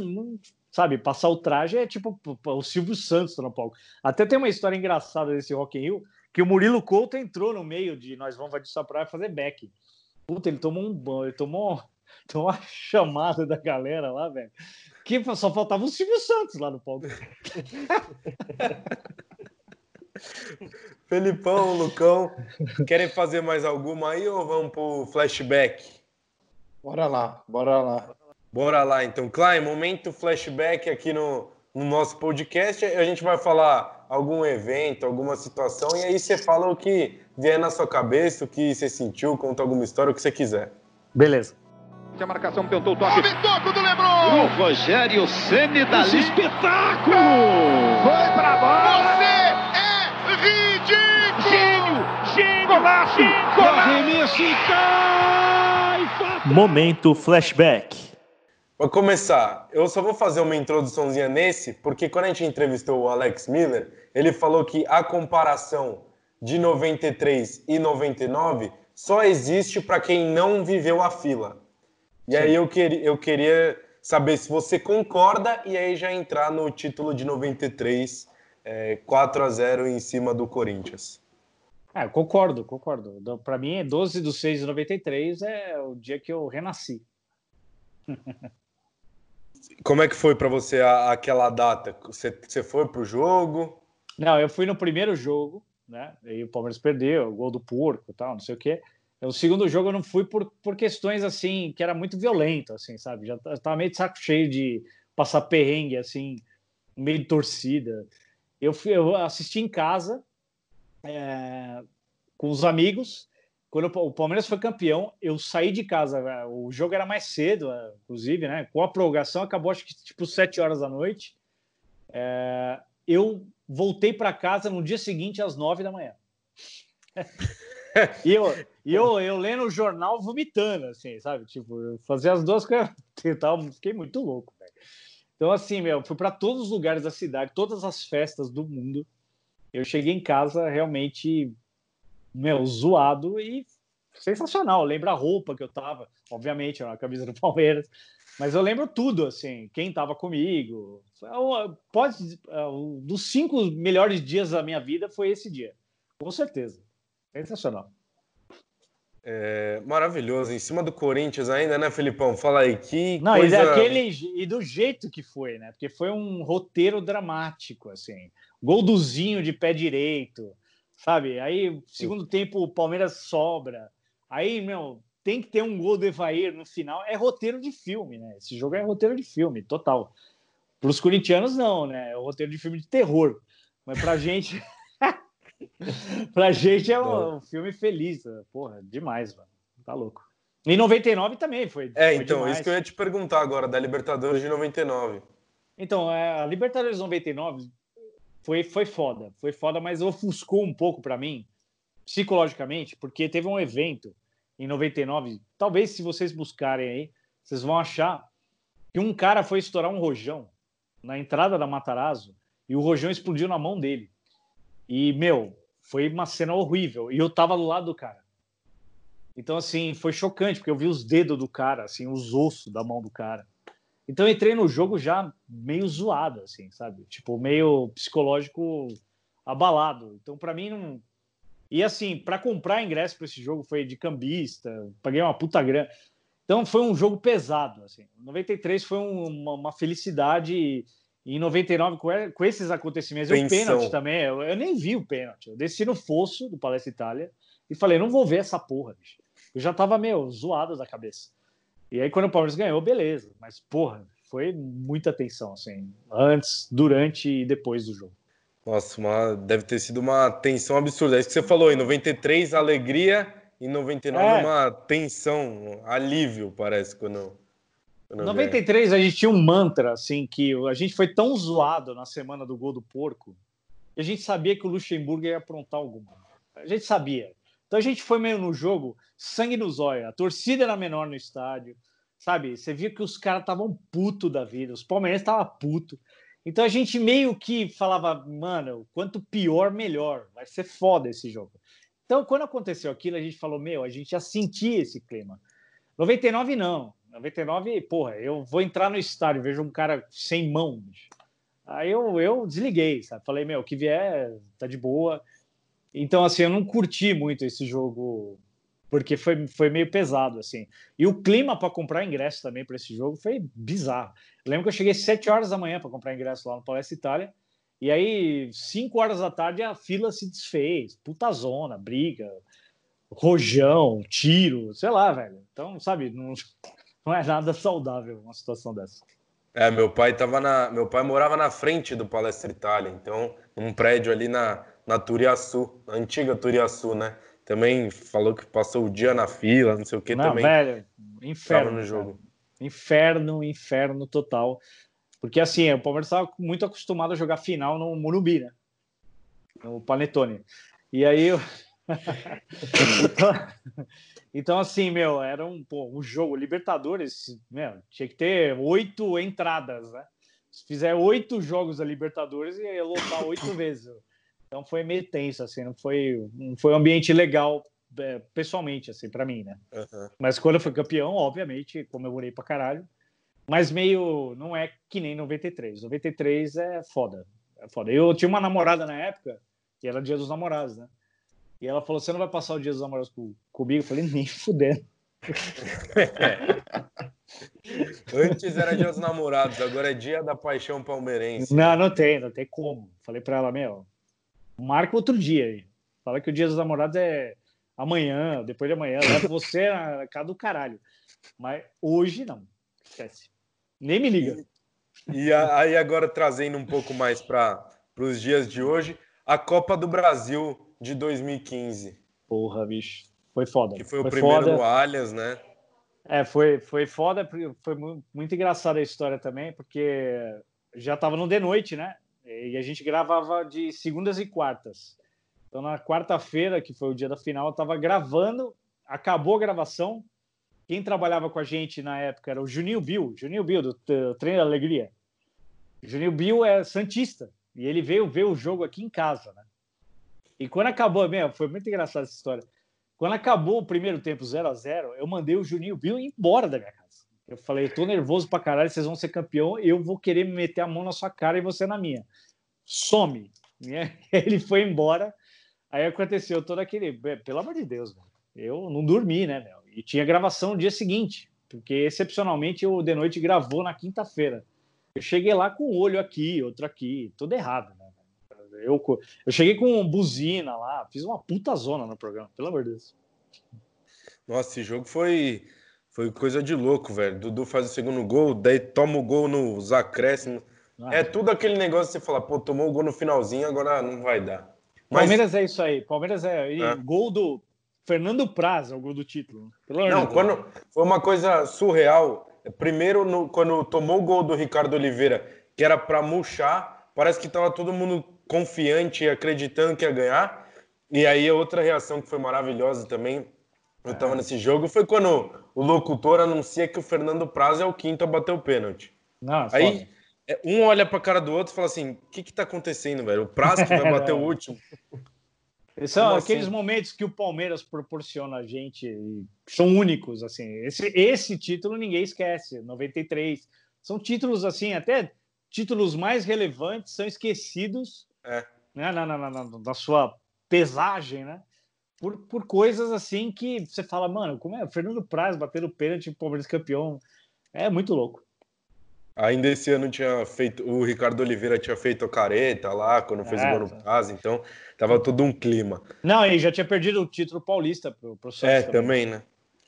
sabe, passar o traje é tipo o Silvio Santos no palco. Até tem uma história engraçada desse Rock in Rio, que o Murilo Couto entrou no meio de Nós Vamos Sua Praia fazer back. Puta, ele tomou um banho, ele tomou, tomou uma chamada da galera lá, velho. Que só faltava o Silvio Santos lá no palco. Felipão, Lucão, querem fazer mais alguma aí ou vamos pro flashback? Bora lá, bora lá. Bora lá então. Klein, momento flashback aqui no, no nosso podcast. A gente vai falar algum evento, alguma situação, e aí você fala o que vier na sua cabeça, o que você sentiu, conta alguma história, o que você quiser. Beleza. A marcação tentou o toque. Houve toco do Lebron! O Rogério Ceni dali. espetáculo! Foi pra bola! Você é ridículo! Gênio! Gênio! Golaço! Golaço! Arremesso e cai! Momento flashback. Para começar, eu só vou fazer uma introduçãozinha nesse, porque quando a gente entrevistou o Alex Miller, ele falou que a comparação de 93 e 99 só existe para quem não viveu a fila. E aí eu, queria eu queria saber se você concorda e aí já entrar no título de 93, é, 4 a 0 em cima do Corinthians. É, eu concordo, concordo. Para mim, é 12 de 6 de 93 é o dia que eu renasci. Como é que foi para você a- aquela data? Você, você foi pro jogo? Não, eu fui no primeiro jogo, né? E o Palmeiras perdeu, o gol do porco e tal, não sei o quê. O segundo jogo eu não fui por, por questões assim, que era muito violento, assim, sabe? Já t- tava meio de saco cheio de passar perrengue, assim, meio de torcida. Eu, fui, eu assisti em casa é, com os amigos. Quando o Pa- o Palmeiras foi campeão, eu saí de casa. é, O jogo era mais cedo, é, inclusive, né? Com a prorrogação, acabou acho que tipo 7 horas da noite. É, eu voltei para casa no dia seguinte às 9 da manhã. e eu, e eu, eu lendo o jornal vomitando, assim, sabe? Tipo, fazia as duas coisas. Eu tava- fiquei muito louco, velho. Então, assim, meu, fui para todos os lugares da cidade, todas as festas do mundo. Eu cheguei em casa realmente, meu, zoado e sensacional. Lembro a roupa que eu tava, obviamente, era a camisa do Palmeiras, mas eu lembro tudo, assim, quem tava comigo. Pode, dos cinco melhores dias da minha vida foi esse dia, com certeza. Sensacional. É, maravilhoso, em cima do Corinthians ainda, né, Felipão? Fala aí, que Não, coisa... e, daquele, e do jeito que foi, né? Porque foi um roteiro dramático, assim. Golduzinho de pé direito, sabe? Aí, segundo tempo, o Palmeiras sobra. Aí, meu, tem que ter um gol do Evair no final. É roteiro de filme, né? Esse jogo é roteiro de filme, total. Para os corintianos, não, né? É um roteiro de filme de terror. Mas pra gente. pra gente é um, um filme feliz. né? Porra, demais, mano. Tá louco. Em 99 também foi. É, foi então, demais. isso que eu ia te perguntar agora, da Libertadores de 99. Então, é, a Libertadores 99 foi, foi foda. Foi foda, mas ofuscou um pouco para mim, psicologicamente, porque teve um evento em 99. Talvez, se vocês buscarem aí, vocês vão achar que um cara foi estourar um rojão na entrada da Matarazzo e o rojão explodiu na mão dele. E, meu, foi uma cena horrível. E eu tava do lado do cara. Então, assim, foi chocante, porque eu vi os dedos do cara, assim, os ossos da mão do cara. Então, eu entrei no jogo já meio zoado, assim, sabe? Tipo, meio psicológico abalado. Então, para mim, não. E, assim, para comprar ingresso para esse jogo foi de cambista, paguei uma puta grana. Então, foi um jogo pesado, assim. 93 foi um, uma, uma, felicidade. Em 99, com, com esses acontecimentos, e o pênalti também, eu, eu, nem vi o pênalti. Eu desci no fosso do Palestra Itália e falei, não vou ver essa porra, bicho. Eu já tava meio zoado da cabeça. E aí, quando o Palmeiras ganhou, beleza. Mas, porra, foi muita tensão, assim, antes, durante e depois do jogo. Nossa, uma, deve ter sido uma tensão absurda. É isso que você falou, em 93, alegria, em 99, é. uma tensão, alívio, parece, quando. Em 93, a gente tinha um mantra, assim, que a gente foi tão zoado na semana do gol do porco, a gente sabia que o Luxemburgo ia aprontar alguma. A gente sabia. Então a gente foi meio no jogo, sangue nos olhos. A torcida era menor no estádio, sabe? Você via que os caras estavam puto da vida, os palmeirenses estavam puto. Então a gente meio que falava, mano, quanto pior, melhor. Vai ser foda esse jogo. Então, quando aconteceu aquilo, a gente falou, meu, a gente já sentia esse clima. 99 não. 99, porra, eu vou entrar no estádio, vejo um cara sem mão. Aí eu, eu desliguei, sabe? Falei, meu, que vier, tá de boa. Então, assim, eu não curti muito esse jogo, porque foi, foi meio pesado, assim. E o clima para comprar ingresso também para esse jogo foi bizarro. Eu lembro que eu cheguei 7 horas da manhã para comprar ingresso lá no Palestra Itália, e aí, 5 horas da tarde, a fila se desfez. Puta zona, briga, rojão, tiro, sei lá, velho. Então, sabe, não, não é nada saudável uma situação dessa. É, meu pai tava na, meu pai morava na frente do Palestra Itália, então um prédio ali na na Turiaçu, na antiga Turiaçu, né? Também falou que passou o dia na fila, não sei o que não, também. Velho, inferno no jogo. Cara. Inferno, inferno total. Porque assim, o Palmeiras estava muito acostumado a jogar final no Morumbi, né? No Panetone. E aí. Então, então, assim, meu, era um, pô, um jogo. Libertadores, meu, tinha que ter oito entradas, né? Se fizer oito jogos da Libertadores, ia lotar oito vezes. Então foi meio tenso, assim, não foi, não foi um ambiente legal é, pessoalmente, assim, para mim, né? Uhum. Mas quando eu fui campeão, obviamente, comemorei pra caralho. Mas meio, não é que nem 93. 93 é foda. É foda. Eu tinha uma namorada na época, que era dia dos namorados, né? E ela falou: Você não vai passar o dia dos namorados com, comigo? Eu falei: Nem fudendo. Antes era dia dos namorados, agora é dia da paixão palmeirense. Não, não tem, não tem como. Falei pra ela: Meu, marca outro dia aí. Fala que o dia dos namorados é amanhã, depois de amanhã, leva você na casa do caralho. Mas hoje não, esquece. Nem me liga. E, e aí agora trazendo um pouco mais para os dias de hoje, a Copa do Brasil de 2015. Porra, bicho. Foi foda. Que foi, foi o primeiro foda. Allianz, né? É, foi, foi foda, foi muito engraçada a história também, porque já tava no de noite, né? E a gente gravava de segundas e quartas. Então, na quarta-feira, que foi o dia da final, eu estava gravando, acabou a gravação. Quem trabalhava com a gente na época era o Juninho Bill, Juninho Bill, do, do Treino da Alegria. Juninho Bill é Santista, e ele veio ver o jogo aqui em casa, né? E quando acabou, meu, foi muito engraçada essa história. Quando acabou o primeiro tempo 0 a 0 eu mandei o Juninho Bill embora da minha casa. Eu falei, tô nervoso pra caralho, vocês vão ser campeão, eu vou querer me meter a mão na sua cara e você na minha. Some. Ele foi embora. Aí aconteceu todo aquele. Pelo amor de Deus, eu não dormi, né, meu? E tinha gravação no dia seguinte, porque excepcionalmente o De Noite gravou na quinta-feira. Eu cheguei lá com um olho aqui, outro aqui, tudo errado, né? Eu, eu cheguei com buzina lá, fiz uma puta zona no programa, pelo amor de Deus. Nossa, esse jogo foi foi coisa de louco, velho. Dudu faz o segundo gol, daí toma o gol nos acréscimos. Ah. É tudo aquele negócio que você fala, pô, tomou o gol no finalzinho, agora não vai dar. Mas... Palmeiras é isso aí. Palmeiras é. é. Gol do Fernando Praz, é o gol do título. Pelo não, quando foi uma coisa surreal. Primeiro, no, quando tomou o gol do Ricardo Oliveira, que era para murchar, parece que tava todo mundo confiante, acreditando que ia ganhar. E aí, outra reação que foi maravilhosa também, eu tava nesse jogo, foi quando o locutor anuncia que o Fernando Praz é o quinto a bater o pênalti. Nossa, Aí é, um olha pra cara do outro e fala assim: o que que tá acontecendo, velho? O Praz que vai bater o último. São Como aqueles assim? momentos que o Palmeiras proporciona a gente e são únicos, assim. Esse, esse título ninguém esquece, 93. São títulos, assim, até títulos mais relevantes são esquecidos É. né, na, na, na, na- sua pesagem, né? Por, por coisas assim que você fala, mano, como é? Fernando Praz batendo pênalti, o Palmeiras campeão. É muito louco. Ainda esse ano tinha feito. O Ricardo Oliveira tinha feito a careta lá, quando fez É, o gol no Paz, então tava todo um clima. Não, e já tinha perdido o título paulista pro, pro Santos. É, também, né?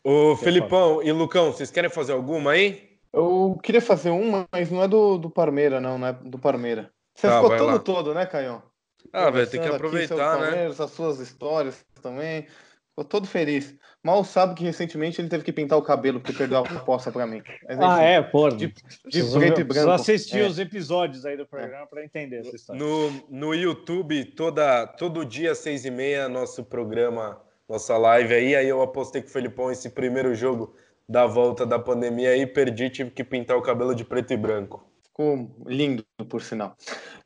Ô, é Felipão e Lucão, vocês querem fazer alguma aí? Eu queria fazer uma, mas não é do, do Parmeira, não, não é do Parmeira. Você Tá, ficou todo lá. todo, né, Caião? Ah, velho, tem que aproveitar, o né? As suas histórias também. Ficou todo feliz. Mal sabe que recentemente ele teve que pintar o cabelo porque perdeu a aposta pra mim. Mas, Ah, enfim, é, pô. De, de Preciso- preto e branco. assistir É. os episódios aí do programa para entender essa história. No, no YouTube, toda, todo dia, seis e meia, nosso programa, nossa live aí. Aí eu apostei com o Felipão esse primeiro jogo da volta da pandemia aí, perdi, tive que pintar o cabelo de preto e branco. Ficou lindo, por sinal.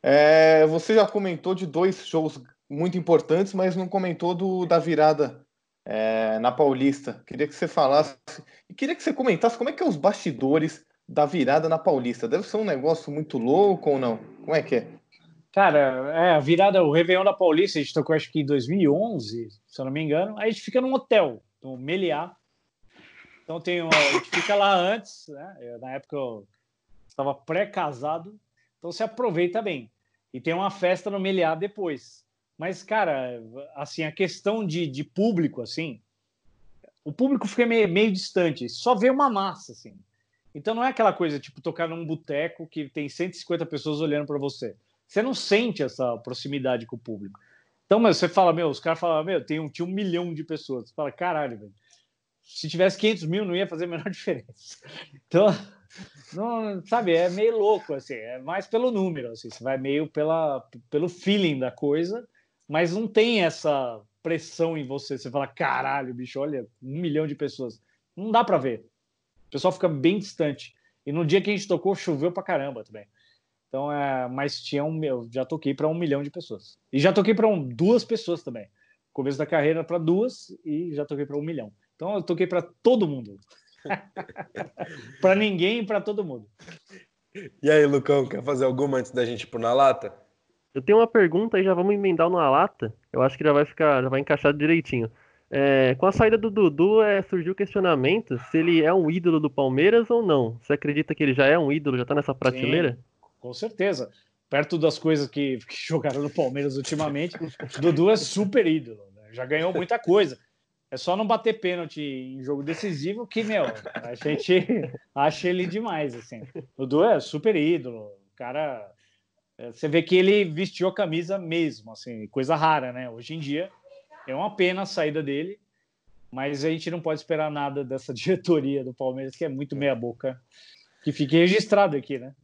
É, você já comentou de dois shows muito importantes, mas não comentou do, da virada é, na Paulista. Queria que você falasse e queria que você comentasse como é que é os bastidores da virada na Paulista. Deve ser um negócio muito louco ou não? Como é que é? Cara, é, a virada, o Réveillon da Paulista, a gente tocou acho que em 2011, se eu não me engano. Aí a gente fica num hotel, no Meliá. Então tem a gente fica lá antes, né? Eu, na época eu estava pré-casado, então você aproveita bem. E tem uma festa no Meliá depois. Mas, cara, assim, a questão de, de público, assim, o público fica meio, meio distante, só vê uma massa, assim. Então não é aquela coisa, tipo, tocar num boteco que tem 150 pessoas olhando para você. Você não sente essa proximidade com o público. Então, mas você fala, meu, os caras falam, meu, tem um, tinha um milhão de pessoas. Você fala, caralho, velho. Se tivesse 500 mil, não ia fazer a menor diferença. Então, não, sabe, é meio louco, assim, é mais pelo número, assim, você vai meio pela, pelo feeling da coisa, mas não tem essa pressão em você. Você fala, caralho, bicho, olha, um milhão de pessoas. Não dá para ver. O pessoal fica bem distante. E no dia que a gente tocou, choveu pra caramba também. Então, é, mas tinha um, eu já toquei para um milhão de pessoas. E já toquei para um, duas pessoas também. Começo da carreira para duas e já toquei para um milhão. Então eu toquei para todo mundo. para ninguém e para todo mundo. E aí, Lucão, quer fazer alguma antes da gente ir pro Na Lata? Eu tenho uma pergunta e já vamos emendar numa lata. Eu acho que já vai ficar, já vai encaixar direitinho. É, com a saída do Dudu, é, surgiu o questionamento se ele é um ídolo do Palmeiras ou não. Você acredita que ele já é um ídolo, já tá nessa prateleira? Com certeza. Perto das coisas que, que jogaram no Palmeiras ultimamente, o Dudu é super ídolo. né? Já ganhou muita coisa. É só não bater pênalti em jogo decisivo que, meu, a gente acha ele demais, assim. O Dudu é super ídolo. O cara... é, Você vê que ele vestiu a camisa mesmo, assim, coisa rara, né? Hoje em dia é uma pena a saída dele, mas a gente não pode esperar nada dessa diretoria do Palmeiras, que é muito meia-boca. Que fique registrado aqui, né?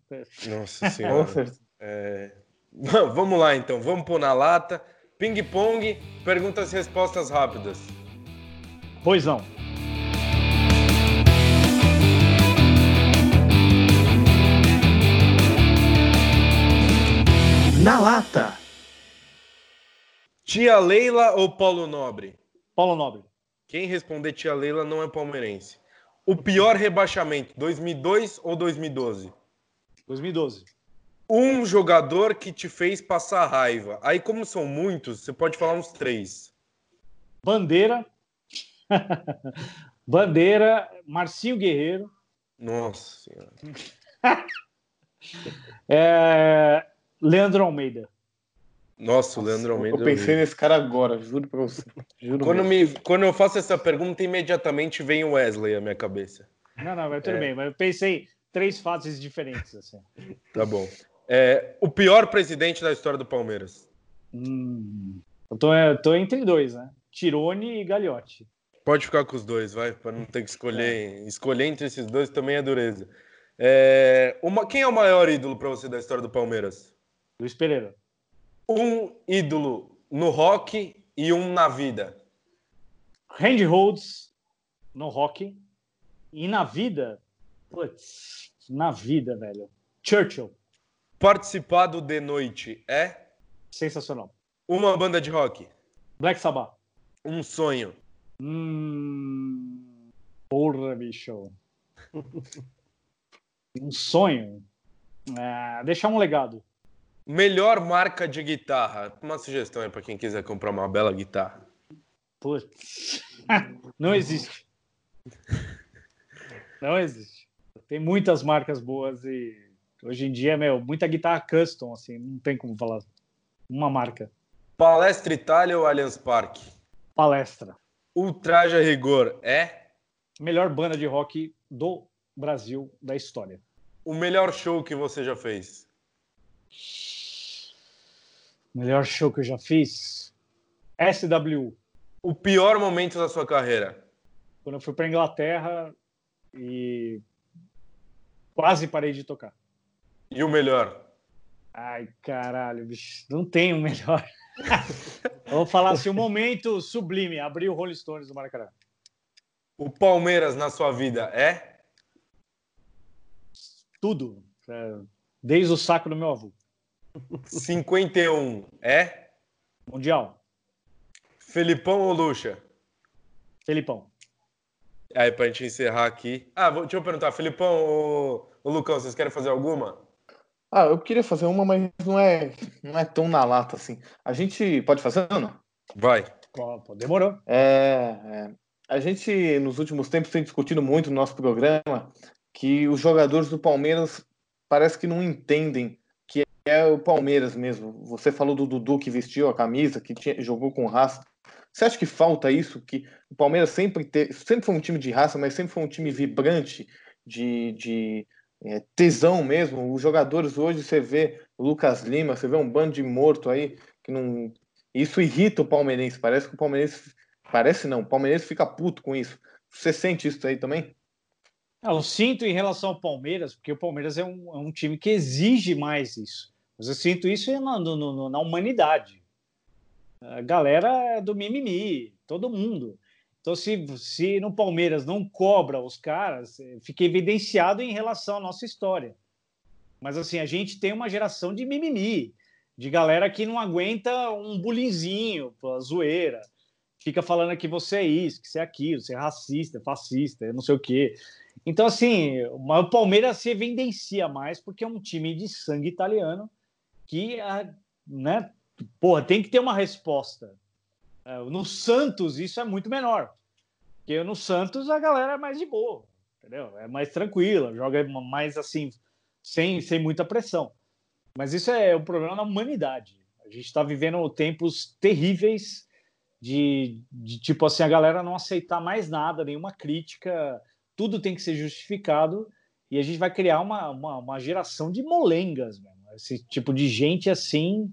Nossa senhora. É, Vamos lá, então. Vamos pôr na lata. Ping-pong, perguntas e respostas rápidas. Pois não. Na lata. Tia Leila ou Paulo Nobre? Paulo Nobre. Quem responder tia Leila não é palmeirense. O pior rebaixamento, 2002 ou 2012? 2012. Um jogador que te fez passar raiva. Aí, como são muitos, você pode falar uns três. Bandeira. Bandeira. Marcinho Guerreiro. Nossa senhora. é, Leandro Almeida. Nossa, o Leandro Almeida. Eu pensei nesse cara agora, juro pra você. Juro Quando, mesmo. me, quando eu faço essa pergunta, imediatamente vem o Wesley à minha cabeça. Não, não, mas tudo É. bem. Mas eu pensei três fases diferentes. Assim. Tá bom. É, o pior presidente da história do Palmeiras. Hum, eu tô, eu tô entre dois, né? Tirone e Gagliotti. Pode ficar com os dois, vai, para não ter que escolher. Escolher entre esses dois também é dureza. É, uma, quem é o maior ídolo para você da história do Palmeiras? Luiz Pereira. Um ídolo no rock e um na vida. Randy Rhodes no rock. E na vida. Putz, na vida, velho. Churchill. Participar do De Noite é Sensacional. uma banda de rock. Black Sabbath. Um sonho. Hum, porra, bicho. um sonho. Ah, deixar um legado. Melhor marca de guitarra. Uma sugestão aí para quem quiser comprar uma bela guitarra. Putz. Não existe. Não existe. Tem muitas marcas boas e hoje em dia, meu, muita guitarra custom, assim, não tem como falar uma marca. Palestra Itália ou Allianz Parque? Palestra. Ultraja Rigor é? Melhor banda de rock do Brasil da história. O melhor show que você já fez? Melhor show que eu já fiz? SW. O pior momento da sua carreira? Quando eu fui para Inglaterra e quase parei de tocar. E o melhor? Ai, caralho, bicho, não tem o melhor. vou falar assim, o momento sublime, abrir o Rolling Stones do Maracanã. O Palmeiras na sua vida é? Tudo. É, desde o saco do meu avô. 51 é? Mundial. Felipão ou Lucha? Felipão. Aí, pra gente encerrar aqui. Ah, vou, deixa eu perguntar, Felipão ou, ou Lucão, vocês querem fazer alguma? Ah, eu queria fazer uma, mas não é, não é tão na lata assim. A gente pode fazer, não? Vai. Demorou. É, é, a gente, nos últimos tempos, tem discutido muito no nosso programa que os jogadores do Palmeiras parece que não entendem que é o Palmeiras mesmo. Você falou do Dudu que vestiu a camisa, que tinha, jogou com raça. Você acha que falta isso? Que o Palmeiras sempre, te, sempre foi um time de raça, mas sempre foi um time vibrante, de, de é, tesão mesmo. Os jogadores hoje, você vê o Lucas Lima, você vê um bando de morto aí, que não. Isso irrita o palmeirense. Parece que o palmeirense. Parece não, o palmeirense fica puto com isso. Você sente isso aí também? Eu sinto em relação ao Palmeiras, porque o Palmeiras é um, é um time que exige mais isso. Mas eu sinto isso na, no, na humanidade. A galera é do mimimi, todo mundo. Então, se, se no Palmeiras não cobra os caras, fica evidenciado em relação à nossa história. Mas, assim, a gente tem uma geração de mimimi, de galera que não aguenta um bulinzinho, a zoeira. Fica falando que você é isso, que você é aquilo, você é racista, fascista, não sei o quê. Então, assim, o Palmeiras se evidencia mais porque é um time de sangue italiano que, ah, né, porra, tem que ter uma resposta. É, no Santos, isso é muito menor. Porque no Santos a galera é mais de boa, entendeu? É mais tranquila, joga mais assim, sem, sem muita pressão. Mas isso é um problema na humanidade. A gente está vivendo tempos terríveis de, de, tipo assim, a galera não aceitar mais nada, nenhuma crítica, tudo tem que ser justificado e a gente vai criar uma, uma, uma geração de molengas, mesmo. esse tipo de gente assim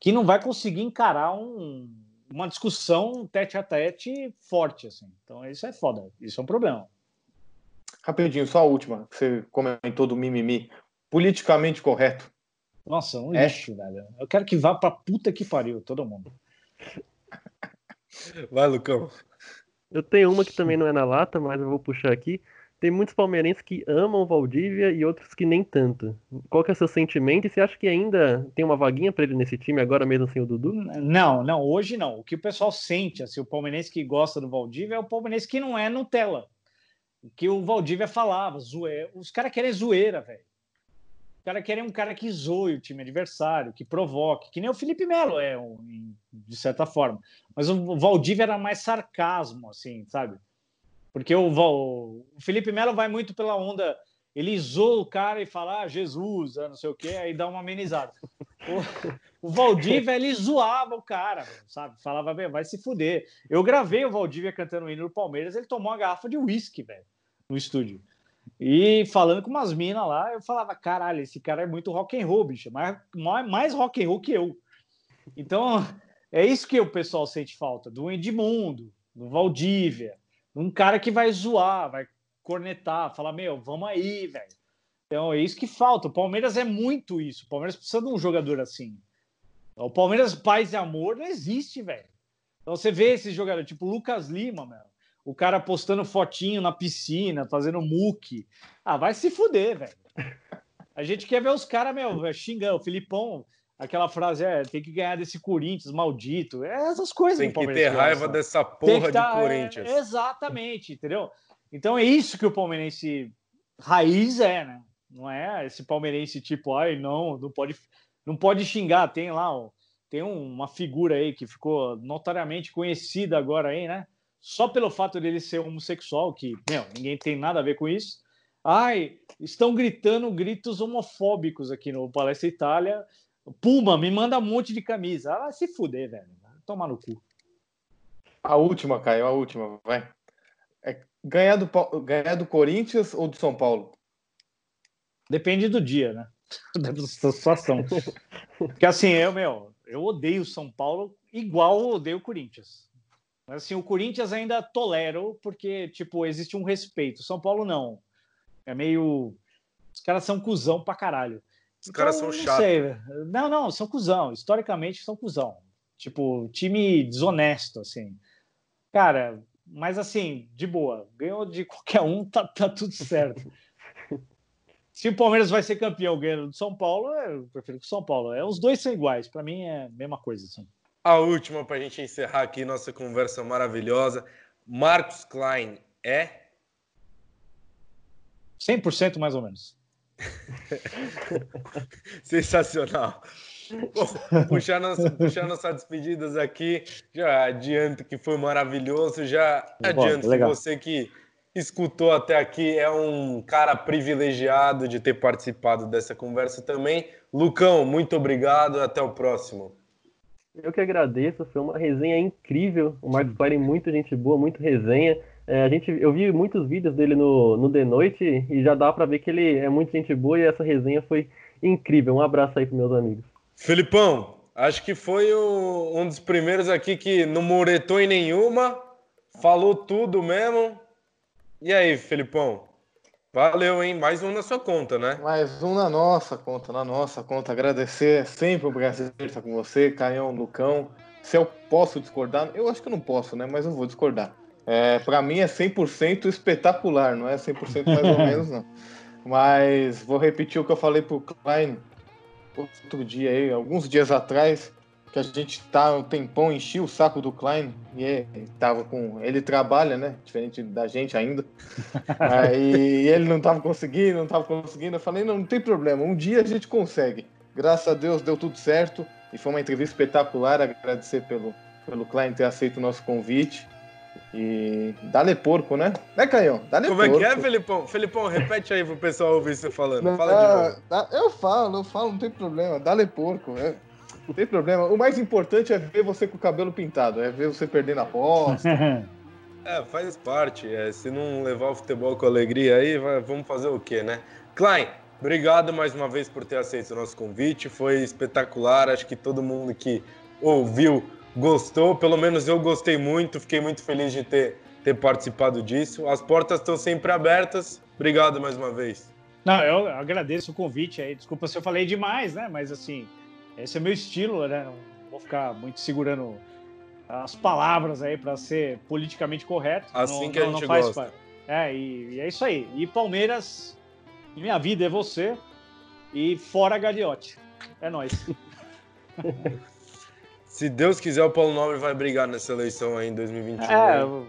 que não vai conseguir encarar um, uma discussão tete a tete forte, assim. Então isso é foda, isso é um problema. Rapidinho, só a última, que você comentou do mimimi. Politicamente correto. Nossa, um é? lixo, velho. Eu quero que vá pra puta que pariu, todo mundo. Vai, Lucão. Eu tenho uma que também não é na lata, mas eu vou puxar aqui. Tem muitos palmeirenses que amam Valdívia e outros que nem tanto. Qual que é o seu sentimento? E você acha que ainda tem uma vaguinha para ele nesse time agora mesmo sem o Dudu? Não, não, hoje não. O que o pessoal sente, assim, o palmeirense que gosta do Valdívia é o palmeirense que não é Nutella. O que o Valdívia falava, zoe... os caras querem zoeira, velho. Os caras querem um cara que zoe o time adversário, que provoque, que nem o Felipe Melo é, de certa forma. Mas o Valdívia era mais sarcasmo, assim, sabe? Porque o, o Felipe Melo vai muito pela onda. Ele zoa o cara e fala, ah, Jesus, ah, não sei o quê, aí dá uma amenizada. O, o Valdívia, ele zoava o cara, sabe? Falava, bem, vai se fuder. Eu gravei o Valdívia cantando o hino do Palmeiras, ele tomou uma garrafa de uísque, velho, no estúdio. E falando com umas minas lá, eu falava, caralho, esse cara é muito rock and roll, bicho, mais, mais rock and roll que eu. Então, é isso que o pessoal sente falta, do Edmundo, do Valdívia, um cara que vai zoar, vai cornetar, falar, meu, vamos aí, velho. Então é isso que falta. O Palmeiras é muito isso. O Palmeiras precisa de um jogador assim. O Palmeiras Paz e Amor não existe, velho. Então você vê esse jogador, tipo Lucas Lima, meu. O cara postando fotinho na piscina, fazendo muque. Ah, vai se fuder, velho. A gente quer ver os caras, meu, xingando. O Filipão, aquela frase é tem que ganhar desse Corinthians maldito. É essas coisas Tem que Palmeiras ter raiva gosta. dessa porra que de tá- é, Corinthians. exatamente, entendeu? Então é isso que o palmeirense raiz é, né? Não é esse palmeirense tipo, ai, não, não pode, não pode xingar. Tem lá, ó, tem um- uma figura aí que ficou notoriamente conhecida agora aí, né? Só pelo fato dele ser homossexual, que, meu, ninguém tem nada a ver com isso. Ai, estão gritando gritos homofóbicos aqui no Palestra Itália. Puma, me manda um monte de camisa. Ah, se fuder, velho. Vai Tomar no cu. A última, Caio, a última, vai. É ganhar, do, ganhar do Corinthians ou do São Paulo? Depende do dia, né? Da situação. Porque assim, eu, meu, eu odeio São Paulo igual eu odeio o Corinthians. Mas assim, o Corinthians ainda tolero, porque, tipo, existe um respeito. São Paulo não. É meio. Os caras são cuzão pra caralho. Os caras Então, são não chatos. Não, não, são cuzão. Historicamente são cuzão. Tipo, time desonesto, assim. Cara, mas assim, de boa. Ganhou de qualquer um, tá, tá tudo certo. Se o Palmeiras vai ser campeão ganhando do São Paulo, eu prefiro que o São Paulo. É, os dois são iguais. Pra mim é a mesma coisa, assim. A última para a gente encerrar aqui nossa conversa maravilhosa. Marcos Klein é 100% mais ou menos. sensacional. Bom, puxar, nossa, puxar nossas despedidas aqui, já adianto que foi maravilhoso, já Bom, adianto que legal. você que escutou até aqui é um cara privilegiado de ter participado dessa conversa também. Lucão, muito obrigado, até o próximo. Eu que agradeço, foi uma resenha incrível. O Marcos é muito gente boa, muito resenha. É, a gente, eu vi muitos vídeos dele no, no The Noite e já dá pra ver que ele é muito gente boa e essa resenha foi incrível. Um abraço aí pros meus amigos. Felipão, acho que foi o- um dos primeiros aqui que não muretou em nenhuma, falou tudo mesmo. E aí, Felipão? Valeu, hein? Mais um na sua conta, né? Mais um na nossa conta, na nossa conta. Agradecer, é sempre um prazer estar com você, Caião, Lucão. Se eu posso discordar, eu acho que eu não posso, né? Mas eu vou discordar. É, para mim é 100% espetacular, não é 100% mais ou menos, não. Mas vou repetir o que eu falei pro Klein outro dia aí, alguns dias atrás, que a gente tá um tempão, enchi o saco do Klein e ele tava com. Ele trabalha, né? Diferente da gente ainda. Aí ele não tava conseguindo, não tava conseguindo. Eu falei, não, não tem problema, um dia a gente consegue. Graças a Deus deu tudo certo e foi uma entrevista espetacular. Agradecer pelo, pelo Klein ter aceito o nosso convite. E dá-lhe porco, né? Né, Caião? Dá-lhe Como é porco. que é, Felipão? Felipão, repete aí pro pessoal ouvir você falando. Não, Fala de novo. dá- eu falo, eu falo, não tem problema. Dá-lhe porco. é. Não tem problema. O mais importante é ver você com o cabelo pintado, é ver você perdendo a aposta. É, faz parte. É, se não levar o futebol com alegria aí, vai- vamos fazer o quê, né? Klein, obrigado mais uma vez por ter aceito o nosso convite. Foi espetacular. Acho que todo mundo que ouviu gostou. Pelo menos eu gostei muito. Fiquei muito feliz de ter, ter participado disso. As portas estão sempre abertas. Obrigado mais uma vez. Não, eu agradeço o convite aí. Desculpa se eu falei demais, né? Mas assim, esse é meu estilo, né? Não vou ficar muito segurando as palavras aí para ser politicamente correto. Assim Não- que a não- gente não faz gosta. parte. É, e, e é isso aí. E Palmeiras, minha vida é você. E fora Gagliotti. É nóis. Se Deus quiser, o Paulo Nobre vai brigar nessa eleição aí em 2021.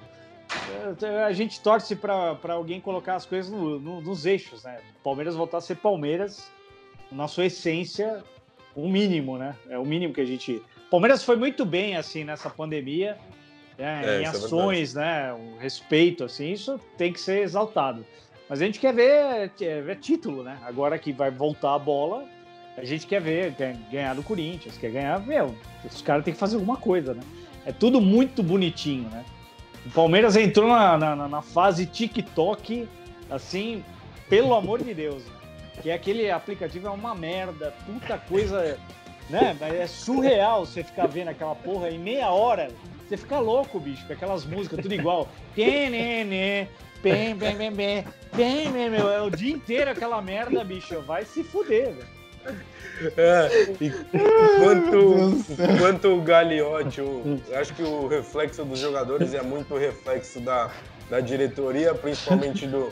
É, a gente torce para alguém colocar as coisas no- no- nos eixos, né? Palmeiras voltar a ser Palmeiras, na sua essência, o mínimo, né? É o mínimo que a gente. Palmeiras foi muito bem, assim, nessa pandemia, né? É, em é ações, né? Um respeito, assim, isso tem que ser exaltado. Mas a gente quer ver, quer ver título, né? Agora que vai voltar a bola, a gente quer ver, quer ganhar do Corinthians, quer ganhar, meu, os caras têm que fazer alguma coisa, né? É tudo muito bonitinho, né? O Palmeiras entrou na, na, na fase TikTok, assim, pelo amor de Deus. né? Que aquele aplicativo é uma merda, puta coisa, né? É surreal você ficar vendo aquela porra em meia hora. Você fica louco, bicho, com aquelas músicas tudo igual. Tenene, bem, bem, bem, bem, bem, meu. É o dia inteiro aquela merda, bicho. Vai se fuder, velho. É, enquanto, enquanto o Gagliotti, o- acho que o reflexo dos jogadores é muito reflexo da, da diretoria, principalmente do,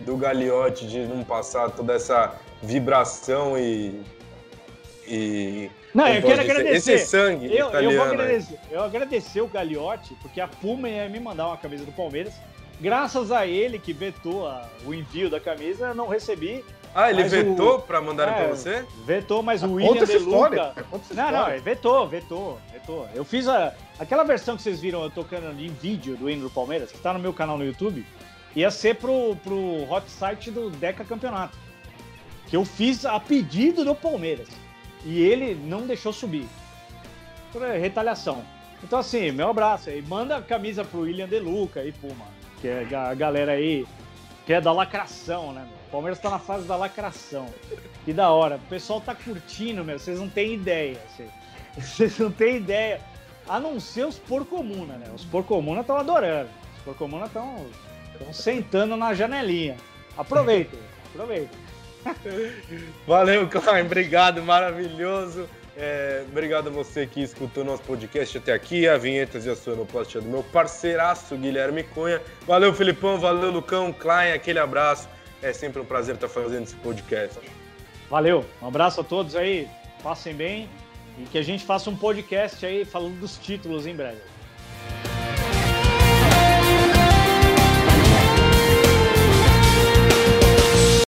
do Gagliotti, de não passar toda essa vibração e e Não, eu quero dizer, agradecer. esse sangue Eu, eu italiano. vou aí. agradecer, eu agradecer o Gagliotti, porque a Puma ia me mandar uma camisa do Palmeiras. Graças a ele que vetou a- o envio da camisa, eu não recebi. Ah, ele Mas vetou o- pra mandar pra É, você? Vetou, mas o Conta William essa De história. Luca. Conta essa Não, não, vetou, vetou, vetou. Eu fiz a, aquela versão que vocês viram eu tocando em vídeo do hino do Palmeiras, que está no meu canal no YouTube, ia ser pro, pro hot site do Deca Campeonato. Que eu fiz a pedido do Palmeiras. E ele não deixou subir. Por retaliação. Então, assim, meu abraço aí. Manda a camisa pro William De Luca aí, Puma. Que é a galera aí que é da lacração, né? O Palmeiras tá na fase da lacração. Que da hora. O pessoal tá curtindo, meu. Vocês não têm ideia. assim. Vocês não têm ideia. A não ser os porcomuna, né? Os porcomuna estão adorando. Os porcomuna estão sentando na janelinha. Aproveitem, aproveitem. Valeu, Klein, obrigado, maravilhoso. É, obrigado a você que escutou nosso podcast até aqui. A vinhetas e a sonoplastia do meu parceiraço Guilherme Cunha. Valeu, Filipão, valeu, Lucão, Klein, aquele abraço. É sempre um prazer estar fazendo esse podcast. Valeu, um abraço a todos aí. Passem bem e que a gente faça um podcast aí falando dos títulos em breve.